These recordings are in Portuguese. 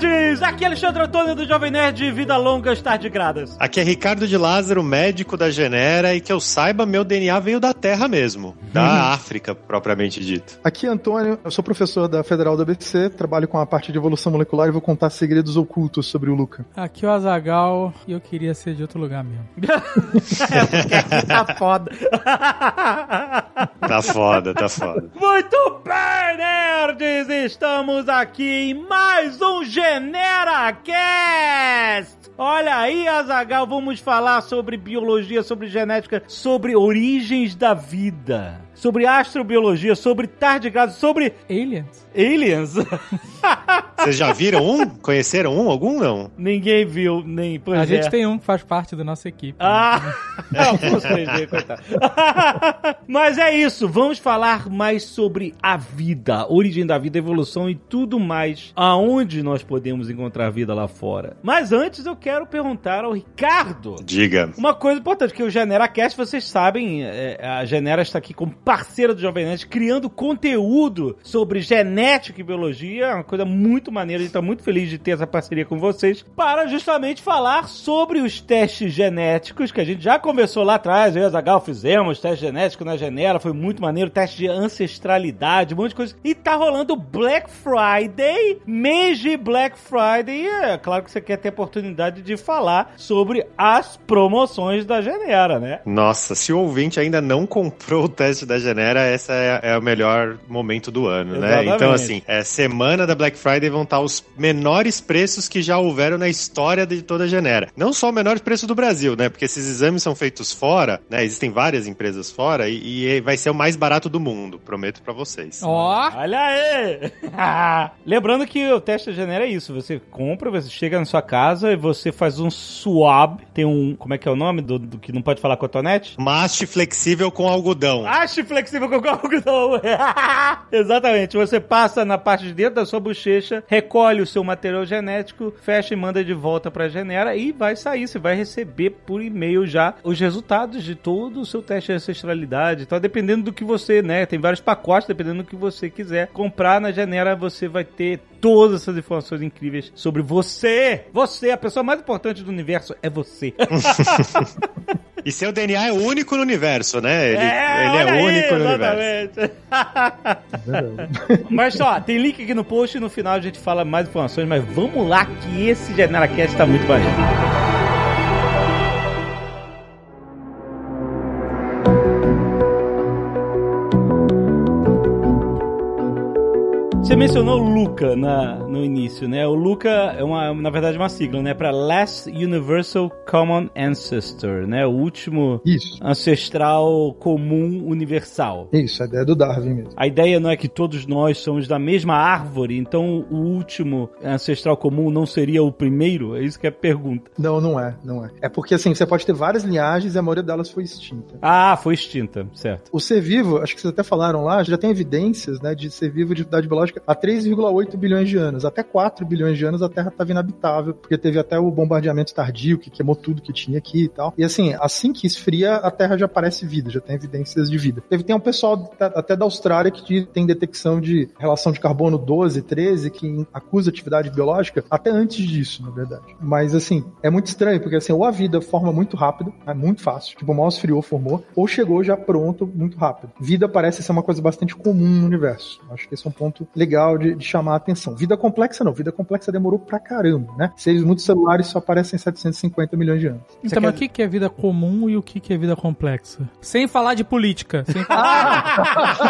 Nerds! Aqui é Alexandre Antônio do Jovem Nerd, vida longa, tardigradas. Aqui é Ricardo de Lázaro, médico da Genera, e que eu saiba, meu DNA veio da Terra mesmo, da África, propriamente dito. Aqui é Antônio, eu sou professor da Federal do ABC, trabalho com a parte de evolução molecular e vou contar segredos ocultos sobre o Luca. Aqui é o Azagal e eu queria ser de outro lugar mesmo. é, tá foda. Tá foda, tá foda. Muito bem, nerds! Estamos aqui em mais um GeneraCast! Olha aí, Azagal, vamos falar sobre biologia, sobre genética, sobre origens da vida, sobre astrobiologia, sobre tardigrados, sobre Aliens? Aliens. Vocês já viram um? Conheceram um? Algum não? Ninguém viu, nem. Pois a é. gente tem um que faz parte da nossa equipe. Ah! Não, fosse 3D, coitado. Mas é isso, vamos falar mais sobre a vida, a origem da vida, a evolução e tudo mais. Aonde nós podemos encontrar vida lá fora. Mas antes eu quero perguntar ao Ricardo. Diga. Uma coisa importante, que o GeneraCast, vocês sabem, é, a Genera está aqui como parceira do Jovem Nerd, criando conteúdo sobre genética e biologia, é uma coisa muito maneira, a gente está muito feliz de ter essa parceria com vocês, para justamente falar sobre os testes genéticos, que a gente já conversou lá atrás, eu e a Zagal fizemos teste genético na Genera, foi muito maneiro, teste de ancestralidade, um monte de coisa, e tá rolando Black Friday, mês de Black Friday, e é claro que você quer ter a oportunidade de falar sobre as promoções da Genera, né? Nossa, se o ouvinte ainda não comprou o teste da Genera, essa é, é o melhor momento do ano, né? Exatamente. Então, assim, é semana da Black Friday vão estar os menores preços que já houveram na história de toda a Genera. Não só os menores preços do Brasil, né? Porque esses exames são feitos fora, né? Existem várias empresas fora e, e vai ser o mais barato do mundo, prometo pra vocês. Ó, Olha aí! Lembrando que o teste da Genera é isso: você compra, você chega na sua casa e você faz um swab. Tem um. Como é que é o nome do, do que não pode falar cotonete? Maste flexível com algodão. Ache flexível com algodão. Exatamente. Você passa na parte de dentro da sua bochecha, recolhe o seu material genético, fecha e manda de volta pra Genera e vai sair. Você vai receber por e-mail já os resultados de todo o seu teste de ancestralidade. Então, dependendo do que você, né? Tem vários pacotes, dependendo do que você quiser comprar na Genera, você vai ter todas essas informações incríveis sobre você. Você, a pessoa mais importante do universo é você. E seu DNA é único no universo, né? Ele É, ele é aí, único no universo. exatamente. mas só, tem link aqui no post e no final a gente fala mais informações, mas vamos lá que esse GeneraCast tá muito maneiro. Você mencionou Luca na, no início, né? O Luca é uma, na verdade, uma sigla, né? Para Last Universal Common Ancestor, né? O último Isso, ancestral comum universal. isso, a ideia do Darwin mesmo. A ideia não é que todos nós somos da mesma árvore, então o último ancestral comum não seria o primeiro? É isso que é a pergunta. Não, não é, não é. É porque assim, você pode ter várias linhagens e a maioria delas foi extinta. Ah, foi extinta, certo. O ser vivo, acho que vocês até falaram lá, já tem evidências, né, de ser vivo de idade biológica há 3,8 bilhões de anos. Até 4 bilhões de anos a Terra estava inabitável, porque teve até o bombardeamento tardio que queimou tudo que tinha aqui e tal. E assim, assim que esfria, a Terra já parece vida, já tem evidências de vida. Teve tem um pessoal até da Austrália que tem detecção de relação de carbono 12, 13, que acusa atividade biológica até antes disso, na verdade. Mas assim, é muito estranho, porque assim, ou a vida forma muito rápido, é muito fácil, tipo, mal esfriou, formou, ou chegou já pronto muito rápido. Vida parece ser uma coisa bastante comum no universo. Acho que esse é um ponto legal de, de chamar a atenção. Vida complexa não, vida complexa demorou pra caramba, né? Seres multicelulares só aparecem em 750 milhões de anos. então mas o que que é vida comum e o que que é vida complexa? Sem falar de política. Sem falar...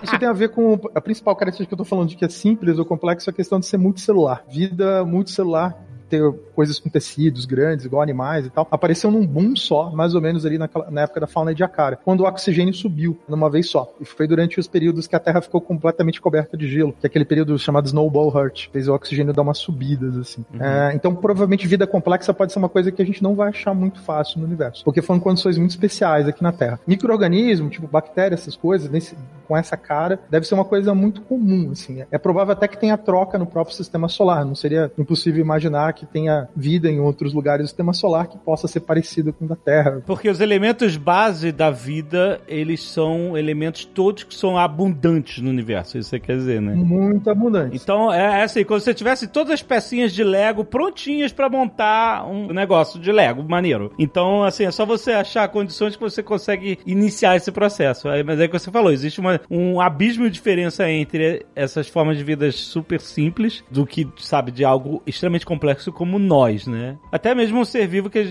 Isso tem a ver com a principal característica que eu tô falando de que é simples ou complexo, é a questão de ser multicelular. Vida multicelular ter coisas com tecidos grandes, igual animais e tal, apareceu num boom só, mais ou menos ali naquela- na época da fauna de Acara, quando o oxigênio subiu numa vez só. E foi durante os períodos que a Terra ficou completamente coberta de gelo, que é aquele período chamado Snowball Hurt, fez o oxigênio dar umas subidas, assim. É, então, provavelmente, vida complexa pode ser uma coisa que a gente não vai achar muito fácil no universo, porque foram condições muito especiais aqui na Terra. Micro-organismo, tipo bactérias, essas coisas, nesse- com essa cara, deve ser uma coisa muito comum, assim. É provável até que tenha troca no próprio sistema solar, não seria impossível imaginar que tenha vida em outros lugares do sistema solar que possa ser parecido com o da Terra. Porque os elementos base da vida, eles são elementos todos que são abundantes no universo, isso você quer dizer, né? Muito abundante. Então, é, é assim, quando você tivesse todas as pecinhas de Lego prontinhas pra montar um negócio de Lego maneiro. Então, assim, é só você achar condições que você consegue iniciar esse processo. Mas é o que você falou, existe uma, um abismo de diferença entre essas formas de vida super simples do que, sabe, de algo extremamente complexo como nós, né? Até mesmo um ser vivo que é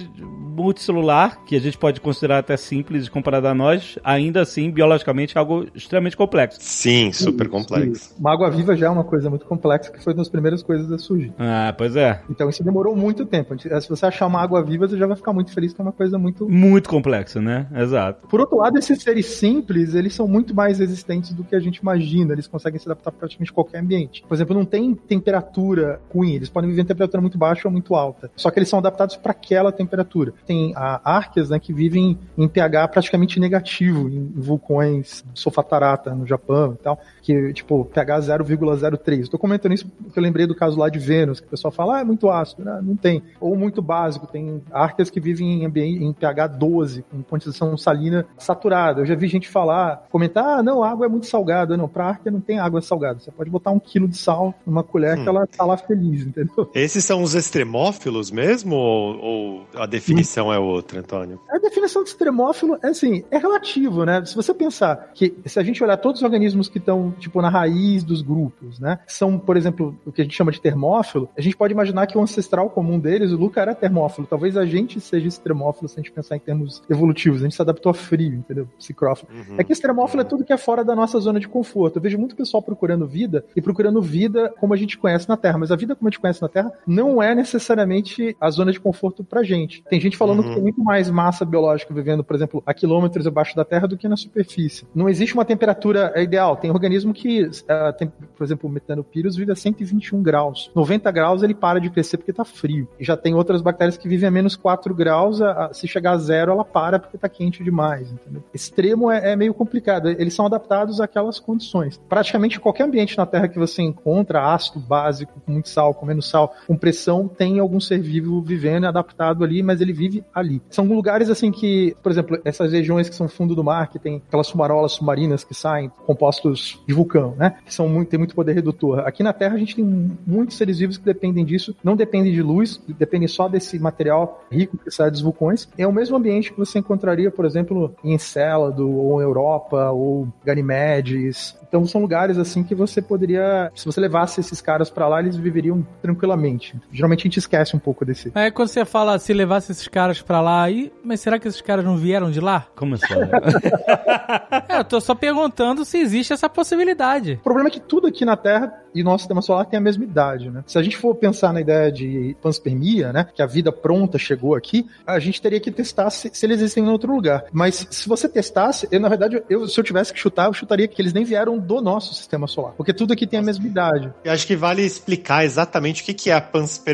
multicelular, que a gente pode considerar até simples comparado a nós, ainda assim, biologicamente, é algo extremamente complexo. Sim, super complexo. Isso. Uma água viva já é uma coisa muito complexa, que foi uma das primeiras coisas a surgir. Ah, pois é. Então isso demorou muito tempo. Se você achar uma água viva, você já vai ficar muito feliz, que é uma coisa muito. Muito complexo, né? Exato. Por outro lado, esses seres simples, eles são muito mais resistentes do que a gente imagina. Eles conseguem se adaptar a praticamente qualquer ambiente. Por exemplo, não tem temperatura ruim. Eles podem viver em temperatura muito baixa ou muito alta. Só que eles são adaptados para aquela temperatura. Tem a Arqueas, né, que vivem em pH praticamente negativo, em vulcões Sofatarata, no Japão e tal, que, tipo, pH 0,03. Estou comentando isso porque eu lembrei do caso lá de Vênus, que o pessoal fala, ah, é muito ácido. Não, não tem. Ou muito básico. Tem Arqueas que vivem em, ambiente, em pH 12, com condição salina saturada. Eu já vi gente falar, comentar, ah, não, a água é muito salgada. Não, para Arquea não tem água salgada. Você pode botar um quilo de sal numa colher hum. que ela tá lá feliz, entendeu? Esses são os extremófilos mesmo ou, ou a definição hum. é outra, Antônio? A definição de extremófilo é assim, é relativo, né? Se você pensar que se a gente olhar todos os organismos que estão, tipo, na raiz dos grupos, né? São, por exemplo, o que a gente chama de termófilo, a gente pode imaginar que o ancestral comum deles, o Luca, era termófilo. Talvez a gente seja extremófilo se a gente pensar em termos evolutivos. A gente se adaptou a frio, entendeu? Psicrófilo. Uhum. É que extremófilo é tudo que é fora da nossa zona de conforto. Eu vejo muito pessoal procurando vida e procurando vida como a gente conhece na Terra. Mas a vida como a gente conhece na Terra não é necessariamente a zona de conforto pra gente. Tem gente falando uhum. que tem muito mais massa biológica vivendo, por exemplo, a quilômetros abaixo da Terra do que na superfície. Não existe uma temperatura ideal. Tem organismo que, uh, tem, por exemplo, o metanopírus vive a 121 graus. 90 graus ele para de crescer porque tá frio. E já tem outras bactérias que vivem a menos 4 graus. A, a, se chegar a zero, ela para porque tá quente demais. Entendeu? Extremo é, é meio complicado. Eles são adaptados àquelas condições. Praticamente qualquer ambiente na Terra que você encontra, ácido, básico, com muito sal, com menos sal, com pressão, tem algum ser vivo vivendo e adaptado ali, mas ele vive ali. São lugares assim que, por exemplo, essas regiões que são fundo do mar, que tem aquelas sumarolas submarinas que saem compostos de vulcão, né? Que são muito, tem muito poder redutor. Aqui na Terra a gente tem muitos seres vivos que dependem disso, não dependem de luz, dependem só desse material rico que sai dos vulcões. É o mesmo ambiente que você encontraria, por exemplo, em Encélado, ou Europa, ou Ganymedes, então são lugares assim que você poderia, se você levasse esses caras para lá, eles viveriam tranquilamente. Geralmente a gente esquece um pouco desse. É quando você fala se levasse esses caras para lá, aí, mas será que esses caras não vieram de lá? Como assim? é, eu tô só perguntando se existe essa possibilidade. O problema é que tudo aqui na Terra e nosso sistema solar tem a mesma idade, né? Se a gente for pensar na ideia de panspermia, né, que a vida pronta chegou aqui, a gente teria que testar se, se eles existem em outro lugar. Mas se você testasse, eu na verdade, eu, se eu tivesse que chutar, eu chutaria que eles nem vieram do nosso sistema solar. Porque tudo aqui tem a mesma idade. Eu acho que vale explicar exatamente o que é a panspermia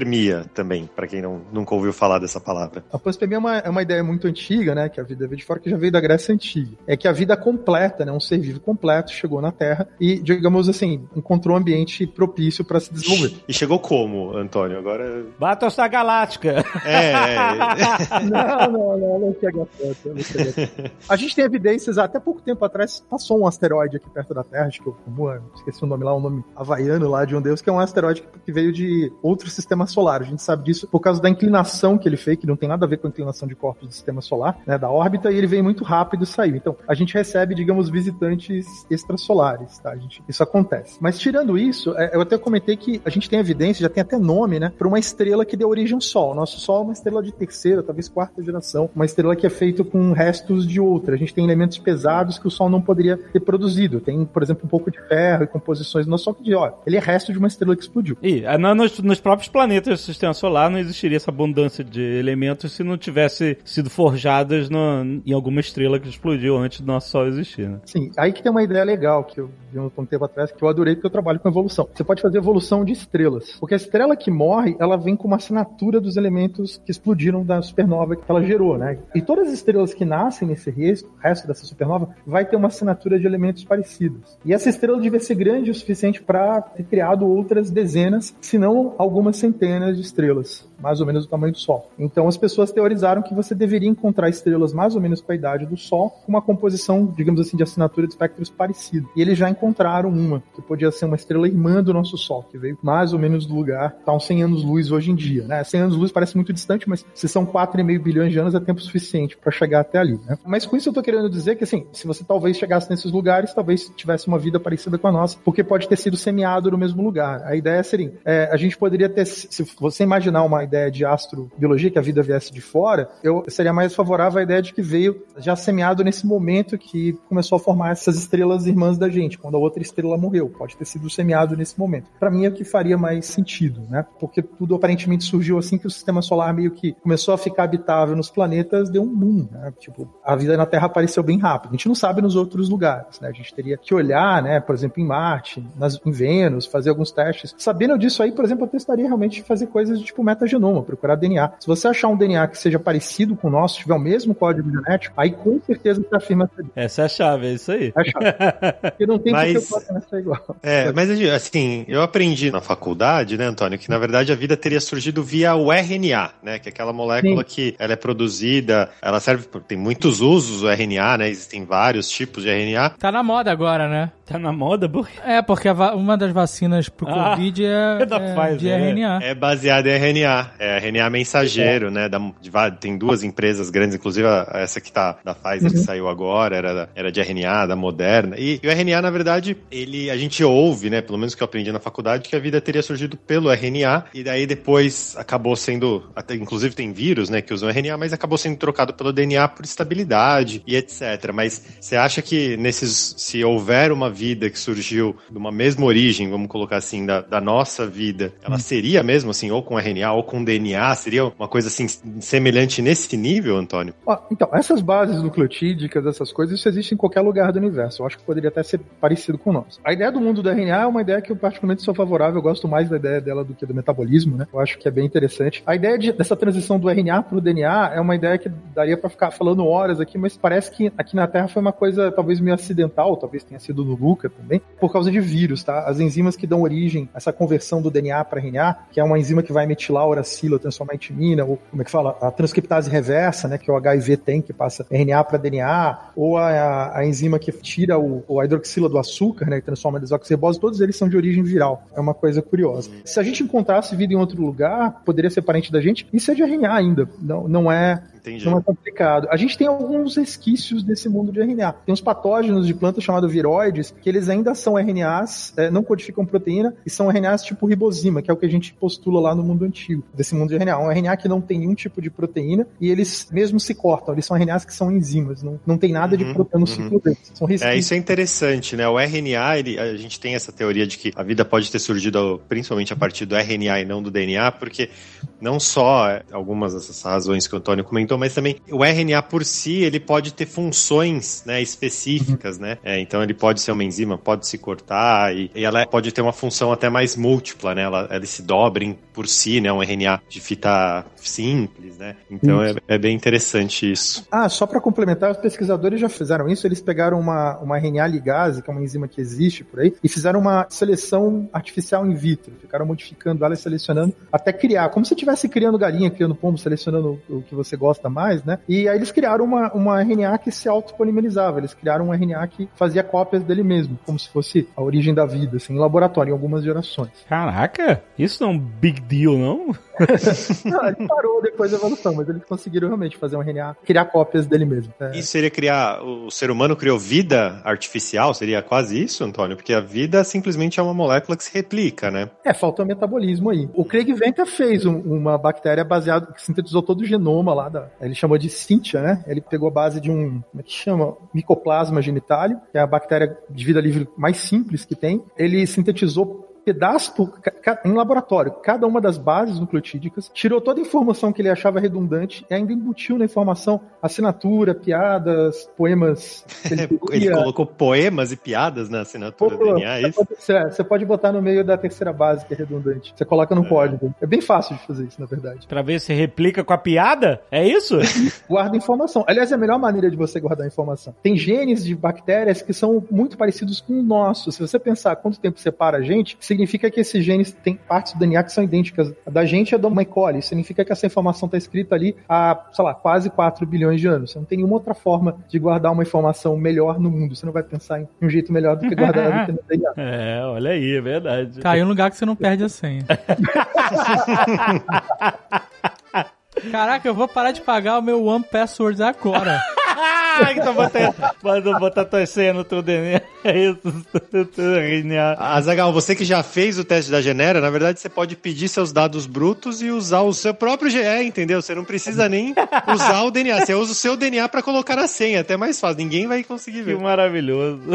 também, para quem não, nunca ouviu falar dessa palavra. A panspermia é uma, é uma ideia muito antiga, né? Que a vida veio de fora, que já veio da Grécia Antiga. É que a vida completa, né? Um ser vivo completo chegou na Terra e, digamos assim, encontrou um ambiente propício para se desenvolver. E chegou como, Antônio? Agora. Battlestar Galáctica. É. é. não, não, não, não chega tanto. A gente tem evidências, até pouco tempo atrás passou um asteroide aqui perto da Terra, acho que eu esqueci o nome lá, um nome havaiano lá de um deus, que é um asteroide que veio de outro sistema solar. A gente sabe disso por causa da inclinação que ele fez, que não tem nada a ver com a inclinação de corpos do sistema solar, né, da órbita, e ele veio muito rápido e saiu. Então, a gente recebe, digamos, visitantes extrasolares, tá? A gente, isso acontece. Mas tirando isso, é, eu até comentei que a gente tem evidência, já tem até nome, né, para uma estrela que deu origem ao Sol. Nosso Sol é uma estrela de terceira, talvez quarta geração, uma estrela que é feita com restos de outra. A gente tem elementos pesados que o Sol não poderia ter produzido. Tem, por exemplo, um pouco de ferro e composições do nosso Sol que ó, ele é resto de uma estrela que explodiu. E nos, nos próprios planetas do sistema solar não existiria essa abundância de elementos se não tivesse sido forjadas no, em alguma estrela que explodiu antes do nosso Sol existir. Né? Sim, aí que tem uma ideia legal que eu vi um tempo atrás que eu adorei porque eu trabalho com evolução. Você pode fazer evolução de estrelas, porque a estrela que morre, ela vem com uma assinatura dos elementos que explodiram da supernova que ela gerou, né? E todas as estrelas que nascem nesse resto, resto dessa supernova, vai ter uma assinatura de elementos parecidos. E essa estrela devia ser grande o suficiente para ter criado outras dezenas, se não algumas centenas de estrelas mais ou menos o tamanho do Sol. Então as pessoas teorizaram que você deveria encontrar estrelas mais ou menos com a idade do Sol, com uma composição, digamos assim, de assinatura de espectros parecido. E eles já encontraram uma, que podia ser uma estrela irmã do nosso Sol, que veio mais ou menos do lugar, está uns 100 anos-luz hoje em dia. Né? 100 anos-luz parece muito distante, mas se são 4,5 bilhões de anos, é tempo suficiente para chegar até ali. Né? Mas com isso eu estou querendo dizer que, assim, se você talvez chegasse nesses lugares, talvez tivesse uma vida parecida com a nossa, porque pode ter sido semeado no mesmo lugar. A ideia seria, é, a gente poderia ter, se você imaginar uma ideia de astrobiologia, que a vida viesse de fora, eu seria mais favorável à ideia de que veio já semeado nesse momento que começou a formar essas estrelas irmãs da gente, quando a outra estrela morreu. Pode ter sido semeado nesse momento. Para mim é o que faria mais sentido, né? Porque tudo aparentemente surgiu assim que o sistema solar meio que começou a ficar habitável nos planetas, deu um boom, né? Tipo, a vida na Terra apareceu bem rápido. A gente não sabe nos outros lugares, né? A gente teria que olhar, né, por exemplo, em Marte, nas, em Vênus, fazer alguns testes. Sabendo disso aí, por exemplo, eu testaria realmente fazer coisas de tipo metagenoma, procurar DNA. Se você achar um DNA que seja parecido com o nosso, tiver o mesmo código genético, aí com certeza você afirma que Essa é a chave, é isso aí. É a chave. Porque não tem mas, o ser igual. É, mas assim, eu aprendi na faculdade, né, Antônio, que na verdade a vida teria surgido via o RNA, né, que é aquela molécula Sim. que ela é produzida, ela serve, tem muitos usos o RNA, né, existem vários tipos de RNA. Tá na moda agora, né? Tá na moda? Por É, porque uma das vacinas pro ah, Covid é, é, da é Pfizer, de RNA. É, é baseada em RNA, é RNA mensageiro, né, da, de, tem duas empresas grandes, inclusive essa que tá da Pfizer, uhum. que saiu agora, era, era de RNA, da Moderna, e, e o RNA, na verdade, ele, a gente ouve, né, pelo menos que eu aprendi na faculdade, que a vida teria surgido pelo RNA, e daí depois acabou sendo, até, inclusive tem vírus, né, que usam RNA, mas acabou sendo trocado pelo DNA por estabilidade e etc. Mas você acha que nesses, se houver uma vida que surgiu de uma mesma origem, vamos colocar assim, da, da nossa vida, ela hum. seria mesmo assim, ou com RNA ou com DNA? Seria uma coisa assim semelhante nesse nível, Antônio? Então, essas bases nucleotídicas, essas coisas, isso existe em qualquer lugar do universo. Eu acho que poderia até ser parecido com nós. A ideia do mundo do RNA é uma ideia que eu particularmente sou favorável, eu gosto mais da ideia dela do que do metabolismo, né? Eu acho que é bem interessante. A ideia de, dessa transição do RNA para o DNA é uma ideia que daria para ficar falando horas aqui, mas parece que aqui na Terra foi uma coisa talvez meio acidental, talvez tenha sido no Luca também, por causa de vírus, tá? As enzimas que dão origem a essa conversão do DNA para RNA, que é uma enzima que vai metilar a uracila, transformar em timina, ou como é que fala? A transcriptase reversa, né? Que o HIV tem, que passa RNA para DNA, ou a, a, enzima que tira o, a hidroxila do açúcar, né? Que transforma em desoxirribose, todos eles são de origem viral. É uma coisa curiosa. Se a gente encontrasse vida em outro lugar, poderia ser parente da gente, isso é de RNA ainda. Não, não é Entendi. Não é complicado. A gente tem alguns resquícios desse mundo de RNA. Tem uns patógenos de plantas chamados viroides, que eles ainda são RNAs, é, não codificam proteína, e são RNAs tipo ribosima, que é o que a gente postula lá no mundo antigo, desse mundo de RNA. Um RNA que não tem nenhum tipo de proteína, e eles mesmo se cortam. Eles são RNAs que são enzimas, não, não tem nada de uhum, proteína no uhum. ciclo deles. São resquícios. É, isso é interessante, né? O RNA, ele, a gente tem essa teoria de que a vida pode ter surgido principalmente a partir do RNA e não do DNA, porque não só algumas dessas razões que o Antônio comentou, mas também o RNA por si, ele pode ter funções né, específicas, né? É, então ele pode ser uma enzima, pode se cortar e, e, ela pode ter uma função até mais múltipla, né? Ela, ela se dobra por si, né? Um RNA de fita simples, né? Então é, é, bem interessante isso. Ah, só para complementar, os pesquisadores já fizeram isso, eles pegaram uma, uma RNA ligase, que é uma enzima que existe por aí, e fizeram uma seleção artificial in vitro, ficaram modificando ela e selecionando até criar, como se estivesse criando galinha, criando pombo, selecionando o que você gosta mais, né? E aí eles criaram uma, uma RNA que se autopolimerizava, eles criaram um RNA que fazia cópias dele mesmo, como se fosse a origem da vida, assim, em laboratório, em algumas gerações. Caraca, isso não é um big deal, não? não parou depois da evolução, mas eles conseguiram realmente fazer um RNA, criar cópias dele mesmo. É. Isso seria criar, o ser humano criou vida artificial? Seria quase isso, Antônio? Porque a vida simplesmente é uma molécula que se replica, né? É, falta o metabolismo aí. O Craig Venter fez um, uma bactéria baseada, que sintetizou todo o genoma lá da, ele chamou de Cynthia, né? Ele pegou a base de um, como é que chama? Micoplasma genitário, que é a bactéria de vida livre mais simples que tem. Ele sintetizou pedaço por, em laboratório, cada uma das bases nucleotídicas, tirou toda a informação que ele achava redundante e ainda embutiu na informação assinatura, piadas, poemas. Ele, ele colocou poemas e piadas na assinatura Pô, do DNA, é isso? Pode, é, você pode botar no meio da terceira base, que é redundante. Você coloca no é. código. É bem fácil de fazer isso, na verdade. Pra ver se replica com a piada? É isso? Guarda informação. Aliás, é a melhor maneira de você guardar informação. Tem genes de bactérias que são muito parecidos com o nosso. Se você pensar quanto tempo separa a gente, significa que esses genes têm partes do DNA que são idênticas. A da gente é da uma E. coli. Significa que essa informação está escrita ali há, sei lá, quase 4 bilhões de anos. Você não tem nenhuma outra forma de guardar uma informação melhor no mundo. Você não vai pensar em um jeito melhor do que guardar ela no DNA. É, olha aí, é verdade. Caiu um lugar que você não perde a senha. Caraca, eu vou parar de pagar o meu One Password agora. então bota, bota, bota tua senha no teu DNA. É isso. Azagal, você que já fez o teste da Genera, na verdade você pode pedir seus dados brutos e usar o seu próprio GE, entendeu? Você não precisa nem usar o DNA. Você usa o seu DNA para colocar a senha. Até mais fácil. Ninguém vai conseguir ver. Que maravilhoso.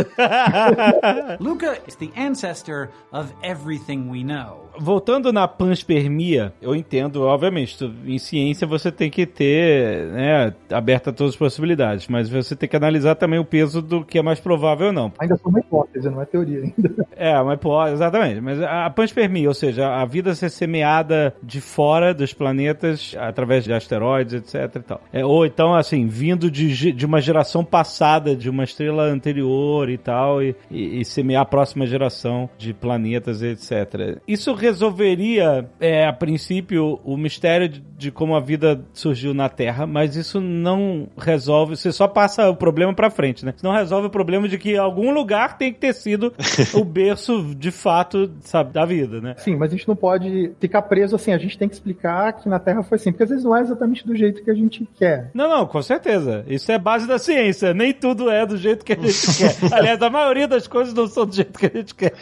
Luca is the ancestor of everything we know. Voltando na panspermia, eu entendo, obviamente, em ciência você tem que ter né, aberta todas as possibilidades, mas você tem que analisar também o peso do que é mais provável ou não. Ainda sou uma hipótese, não é teoria ainda. É, uma hipótese, exatamente. Mas a panspermia, ou seja, a vida ser semeada de fora dos planetas através de asteroides, etc e tal. É, ou então, assim, vindo de, de uma geração passada, de uma estrela anterior e tal, e, e, e semear a próxima geração de planetas, etc. Isso resolveria, é, a princípio, o mistério de, de, como a vida surgiu na Terra, mas isso não resolve, você só passa o problema pra frente, né? Não resolve o problema de que algum lugar tem que ter sido o berço, de fato, sabe, da vida, né? Sim, mas a gente não pode ficar preso assim, a gente tem que explicar que na Terra foi assim, porque às vezes não é exatamente do jeito que a gente quer. Não, não, com certeza. Isso é base da ciência, nem tudo é do jeito que a gente quer. Aliás, a maioria das coisas não são do jeito que a gente quer.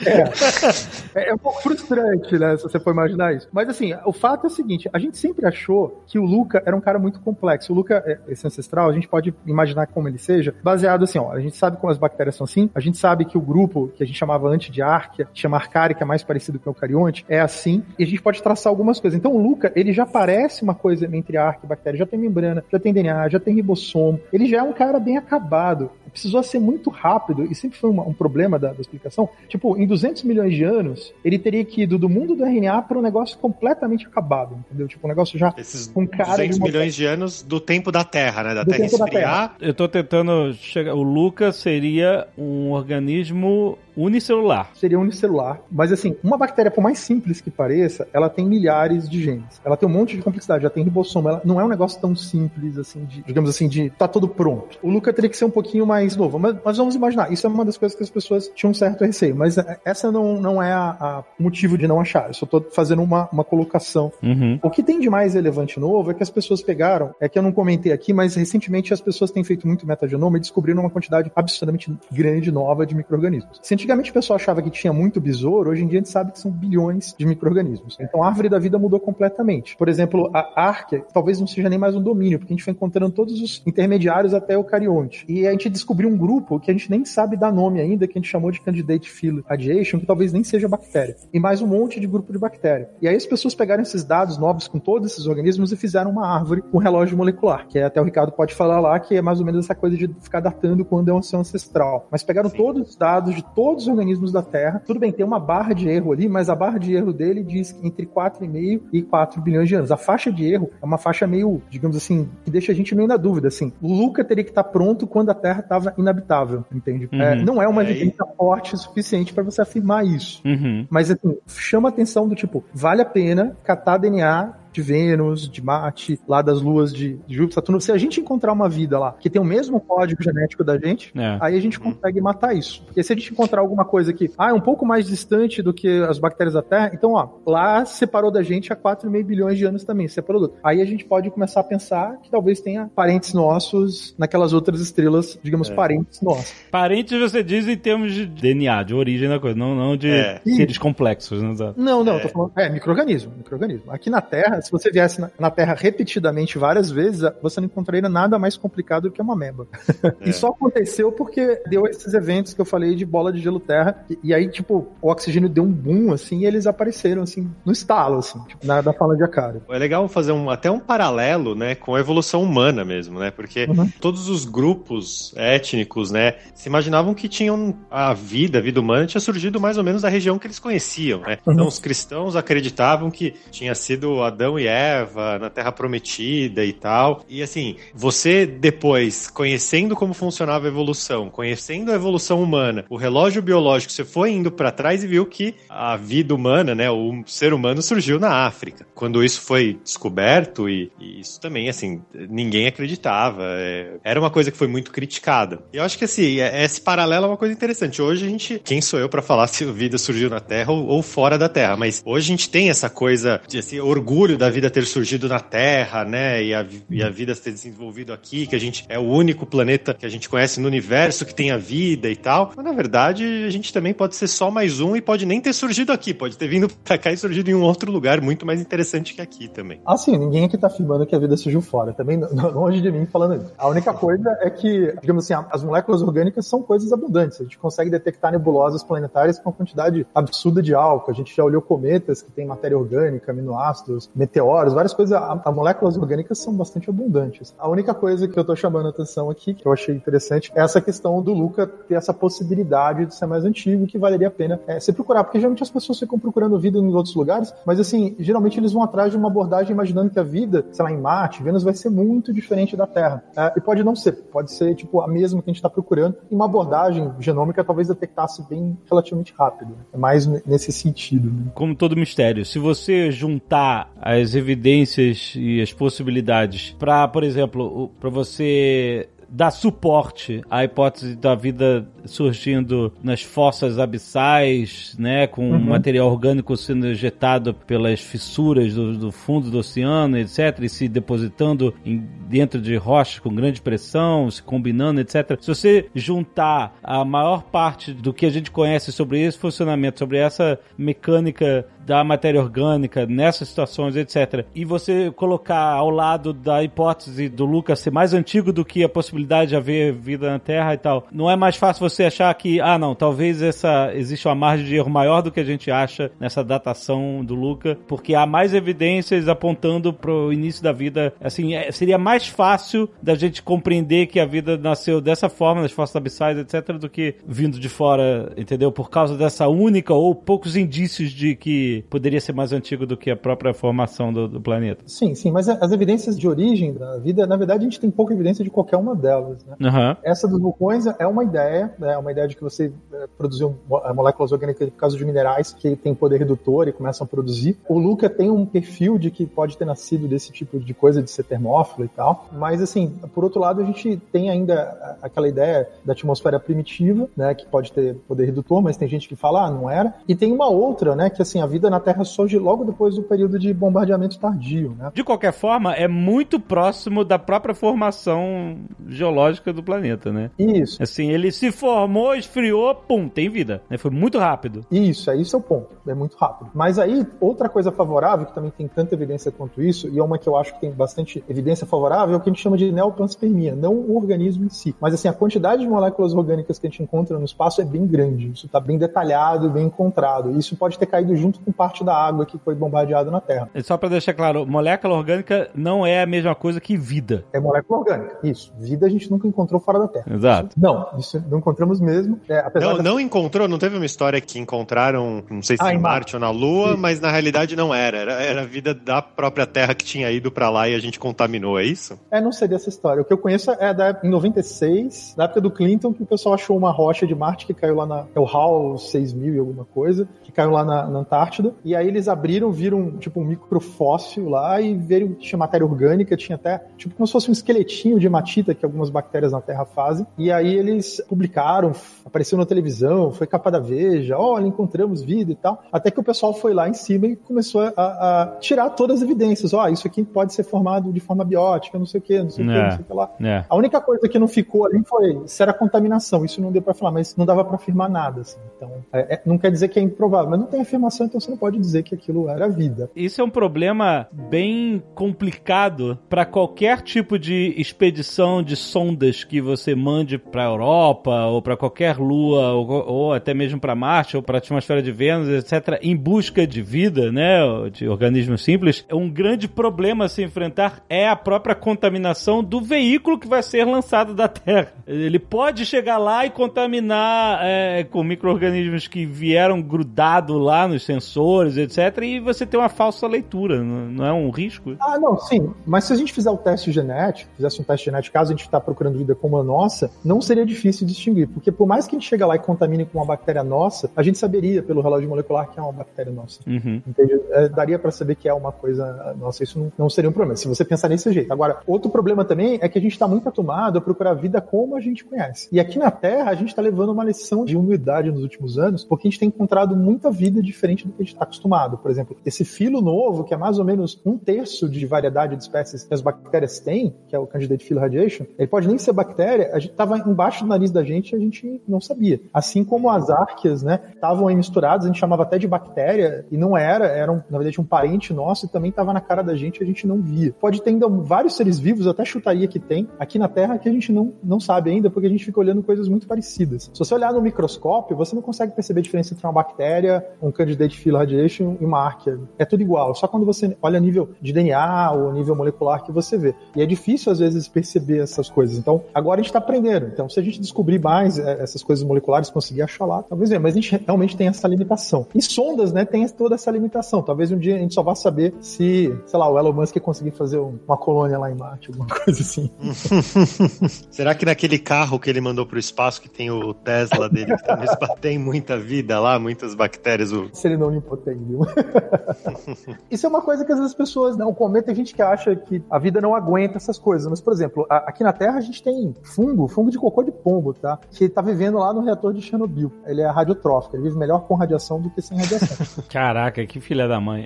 É, é um pouco frustrante, né? Se você for imaginar isso. Mas assim, o fato é o seguinte: a gente sempre achou que o Luca era um cara muito complexo. O Luca, é, esse ancestral, a gente pode imaginar como ele seja, baseado assim, ó. A gente sabe como as bactérias são assim, a gente sabe que o grupo que a gente chamava antes de Arquia, chama Arcari, que é mais parecido com o Eucarionte, é assim, e a gente pode traçar algumas coisas. Então o Luca, ele já parece uma coisa entre Arquia e bactéria, já tem membrana, já tem DNA, já tem ribossomo, ele já é um cara bem acabado precisou ser muito rápido, e sempre foi uma, um problema da, da, explicação. Tipo, em 200 milhões de anos, ele teria que ir do mundo do RNA para um negócio completamente acabado, entendeu? Tipo, um negócio já Esses com cara 200 de uma... milhões de anos do tempo da Terra, né? Da do Terra esfriar. Da terra. Eu tô tentando chegar. O Luca seria um organismo unicelular. Seria unicelular. Mas assim, uma bactéria, por mais simples que pareça, ela tem milhares de genes. Ela tem um monte de complexidade, já tem ribossomo. Ela não é um negócio tão simples assim, de, digamos assim, de tá tudo pronto. O Luca teria que ser um pouquinho mais novo. Mas, mas vamos imaginar, isso é uma das coisas que as pessoas tinham um certo receio. Mas é, essa não, não é a, a motivo de não achar. Eu só tô fazendo uma, uma colocação. Uhum. O que tem de mais relevante novo é que as pessoas pegaram, é que eu não comentei aqui, mas recentemente as pessoas têm feito muito metagenoma e descobriram uma quantidade absurdamente grande nova de micro-organismos. Antigamente o pessoal achava que tinha muito besouro, hoje em dia a gente sabe que são bilhões de micro-organismos. Então a árvore da vida mudou completamente. Por exemplo, a Arquia talvez não seja nem mais um domínio, porque a gente foi encontrando todos os intermediários até o carionte. E a gente descobriu um grupo que a gente nem sabe dar nome ainda, que a gente chamou de Candidate Phyla Radiation, que talvez nem seja bactéria. E mais um monte de grupo de bactéria. E aí as pessoas pegaram esses dados novos com todos esses organismos e fizeram uma árvore com relógio molecular, que é, até o Ricardo pode falar lá, que é mais ou menos essa coisa de ficar datando quando é um seu ancestral. Mas pegaram Sim. todos os dados de todos os organismos da Terra. Tudo bem, tem uma barra de erro ali, mas a barra de erro dele diz entre 4,5 e 4 bilhões de anos. A faixa de erro é uma faixa meio, digamos assim, que deixa a gente meio na dúvida, assim. O Luca teria que estar pronto quando a Terra estava inabitável, entende? Uhum. É, não é uma evidência forte o suficiente para você afirmar isso. Uhum. Mas, assim, chama atenção do tipo, vale a pena catar DNA de Vênus, de Marte, lá das luas de Júpiter, Saturno. Se a gente encontrar uma vida lá que tem o mesmo código genético da gente, é. aí a gente consegue matar isso. Porque se a gente encontrar alguma coisa que, ah, é um pouco mais distante do que as bactérias da Terra, então, ó, lá separou da gente há 4,5 bilhões de anos também, separou do outro. Aí a gente pode começar a pensar que talvez tenha parentes nossos naquelas outras estrelas, digamos, é. parentes nossos. Parentes você diz em termos de DNA, de origem da coisa, não, não de é. seres complexos, né? Não, não, é. tô falando, é, microorganismo, microorganismo. Aqui na Terra, Se você viesse na, na Terra repetidamente várias vezes, você não encontraria nada mais complicado do que uma ameba. É. E só aconteceu porque deu esses eventos que eu falei de bola de gelo terra. E, e aí, tipo, o oxigênio deu um boom, assim, e eles apareceram, assim, no estalo, assim, tipo, na, da fala de Akari. É legal fazer um, até um paralelo, né, com a evolução humana mesmo, né? Porque Uhum. todos os grupos étnicos, né, se imaginavam que tinham a vida, a vida humana tinha surgido mais ou menos da região que eles conheciam, né? Uhum. Então os cristãos acreditavam que tinha sido Adão e Eva na Terra Prometida e tal. E assim, você depois, conhecendo como funcionava a evolução, conhecendo a evolução humana, o relógio biológico, você foi indo para trás e viu que a vida humana, né, o ser humano surgiu na África. Quando isso foi descoberto e, e isso também, assim, ninguém acreditava. é, era uma coisa que foi muito criticada. E eu acho que assim, é- esse paralelo é uma coisa interessante. Hoje a gente, quem sou eu para falar se a vida surgiu na Terra ou, ou fora da Terra? Mas hoje a gente tem essa coisa de esse orgulho da vida ter surgido na Terra, né? E a, e a vida ter desenvolvido aqui, que a gente é o único planeta que a gente conhece no universo que tem a vida e tal. Mas na verdade, a gente também pode ser só mais um e pode nem ter surgido aqui, pode ter vindo pra cá e surgido em um outro lugar muito mais interessante que aqui também. Assim, ninguém aqui tá afirmando que a vida surgiu fora. Também longe de mim falando isso. A única coisa é que, digamos assim, as moléculas orgânicas são coisas abundantes. A gente consegue detectar nebulosas planetárias com uma quantidade absurda de álcool. A gente já olhou cometas que tem matéria orgânica, aminoácidos, meteoros, várias coisas. A, a moléculas orgânicas são bastante abundantes. A única coisa que eu tô chamando a atenção aqui, que eu achei interessante, é essa questão do Luca ter essa possibilidade de ser mais antigo, que valeria a pena é, se procurar. Porque geralmente as pessoas ficam procurando vida em outros lugares, mas assim, geralmente eles vão atrás de uma abordagem imaginando que a vida, sei lá, em Marte, Vênus vai ser muito diferente da Terra. É, e pode não ser, pode ser tipo a mesma que a gente está procurando, e uma abordagem genômica talvez detectasse bem relativamente rápido. É mais nesse sentido. Né? Como todo mistério, se você juntar as evidências e as possibilidades para, por exemplo, para você dar suporte à hipótese da vida surgindo nas fossas abissais, né, com Uhum. material orgânico sendo ejetado pelas fissuras do, do fundo do oceano, etc, e se depositando em, dentro de rochas com grande pressão, se combinando, etc. Se você juntar a maior parte do que a gente conhece sobre esse funcionamento, sobre essa mecânica da matéria orgânica nessas situações, etc. E você colocar ao lado da hipótese do Lucas ser mais antigo do que a possibilidade de haver vida na Terra e tal, não é mais fácil você achar que, ah, não, talvez essa existe uma margem de erro maior do que a gente acha nessa datação do Luca, porque há mais evidências apontando pro início da vida. Assim, é- seria mais fácil da gente compreender que a vida nasceu dessa forma, nas fossas abissais, etc., do que vindo de fora, entendeu? Por causa dessa única ou poucos indícios de que poderia ser mais antigo do que a própria formação do, do planeta. Sim, sim, mas as evidências de origem da vida, na verdade, a gente tem pouca evidência de qualquer uma delas. Né? Aham. Essa dos vulcões é uma ideia, né? é uma ideia de que você é, produziu é, moléculas orgânicas por causa de minerais que têm poder redutor e começam a produzir. O Luca tem um perfil de que pode ter nascido desse tipo de coisa, de ser termófilo e tal. Mas, assim, por outro lado, a gente tem ainda aquela ideia da atmosfera primitiva, né? Que pode ter poder redutor, mas tem gente que fala, ah, não era. E tem uma outra, né? Que, assim, a vida na Terra surge logo depois do período de bombardeamento tardio, né? De qualquer forma, é muito próximo da própria formação geológica do planeta, né? Isso. Assim, ele se formou, esfriou, pum, tem vida. né? Foi muito rápido. Isso, é isso é o ponto. É muito rápido. Mas aí, outra coisa favorável, que também tem tanta evidência quanto isso, e é uma que eu acho que tem bastante evidência favorável, é o que a gente chama de neopanspermia, não o organismo em si. Mas assim, a quantidade de moléculas orgânicas que a gente encontra no espaço é bem grande. Isso está bem detalhado, bem encontrado. Isso pode ter caído junto com parte da água que foi bombardeada na Terra. E Só pra deixar claro, molécula orgânica não é a mesma coisa que vida. É molécula orgânica. Isso. Vida a gente nunca encontrou fora da Terra. Exato. Não, isso não encontramos mesmo. É, apesar Não, da- não encontrou, não teve uma história que encontraram, não sei se Ah, em Marte ou na Lua, Sim. mas na realidade não era. Era, era a vida da própria Terra que tinha ido pra lá e a gente contaminou, é isso? É, não sei dessa história. O que eu conheço é da, em 96, da época do Clinton, que o pessoal achou uma rocha de Marte que caiu lá na. É o HAL 6000 e alguma coisa, que caiu lá na, na Antártida. E aí eles abriram, viram tipo um microfóssil lá e viram que tinha matéria orgânica, tinha até tipo como se fosse um esqueletinho de hematita que algumas bactérias na Terra fazem. E aí eles publicaram, apareceu na televisão, foi capa da Veja, olha, encontramos vida e tal. Até que o pessoal foi lá em cima e começou a, a tirar todas as evidências. Ó, isso aqui pode ser formado de forma biótica. não sei o que, não sei o que, É. não sei o que lá. É. A única coisa que não ficou ali foi se era contaminação. Isso não deu pra falar, mas não dava pra afirmar nada. Assim. Então, é- é- não quer dizer que é improvável, mas não tem afirmação, então você não pode dizer que aquilo era vida. Isso é um problema bem complicado para qualquer tipo de expedição de sondas que você mande para Europa ou para qualquer lua ou, ou até mesmo para Marte ou para a atmosfera de Vênus, etc, em busca de vida, né, de organismos simples. Um grande problema a se enfrentar é a própria contaminação do veículo que vai ser lançado da Terra. Ele pode chegar lá e contaminar é, com micro-organismos que vieram grudado lá nos sensores, etc, e você tem uma falsa leitura, não é um risco? Ah, não, sim. Mas se a gente fizer o teste genético, fizesse um teste genético, caso a gente está procurando vida como a nossa, não seria difícil distinguir. Porque por mais que a gente chegue lá e contamine com uma bactéria nossa, a gente saberia pelo relógio molecular que é uma bactéria nossa. Uhum. Entende? É, daria para saber que é uma coisa nossa. Isso não, não seria um problema, se você pensar desse jeito. Agora, outro problema também é que a gente está muito acostumado a procurar vida como a gente conhece. E aqui na Terra, a gente está levando uma lição de humildade nos últimos anos, porque a gente tem encontrado muita vida diferente do que a gente está acostumado. Por exemplo, esse filo novo, que é mais ou menos um terço de variedade de espécies que as bactérias têm, que é o Candidate Phyla radiation, ele pode nem ser bactéria, a gente estava embaixo do nariz da gente e a gente não sabia. Assim como as árqueas, né, estavam aí misturadas, a gente chamava até de bactéria, e não era, era um, na verdade um parente nosso e também estava na cara da gente e a gente não via. Pode ter ainda vários seres vivos, até chutaria que tem, aqui na Terra que a gente não, não sabe ainda, porque a gente fica olhando coisas muito parecidas. Se você olhar no microscópio, você não consegue perceber a diferença entre uma bactéria, um Candidate Radiation e uma árquea. É tudo igual, só quando você olha nível de DNA ou nível molecular que você vê. E é difícil, às vezes, perceber essas coisas. Então, agora a gente está aprendendo. Então, se a gente descobrir mais é, essas coisas moleculares, conseguir achar lá, talvez é. Mas a gente realmente tem essa limitação. E sondas, né, tem toda essa limitação. Talvez um dia a gente só vá saber se, sei lá, o Elon Musk conseguir fazer um- uma colônia lá em Marte, alguma coisa assim. Será que naquele carro que ele mandou pro espaço, que tem o Tesla dele, que tá no espaço, tem muita vida lá, muitas bactérias? O... se ele não Isso é uma coisa que às vezes as pessoas não comentam, tem gente que acha que a vida não aguenta essas coisas. Mas, por exemplo, a- aqui na Terra a gente tem fungo, fungo de cocô de pombo, tá? Que tá vivendo lá no reator de Chernobyl. Ele é radiotrófico, ele vive melhor com radiação do que sem radiação. Caraca, que filha da mãe.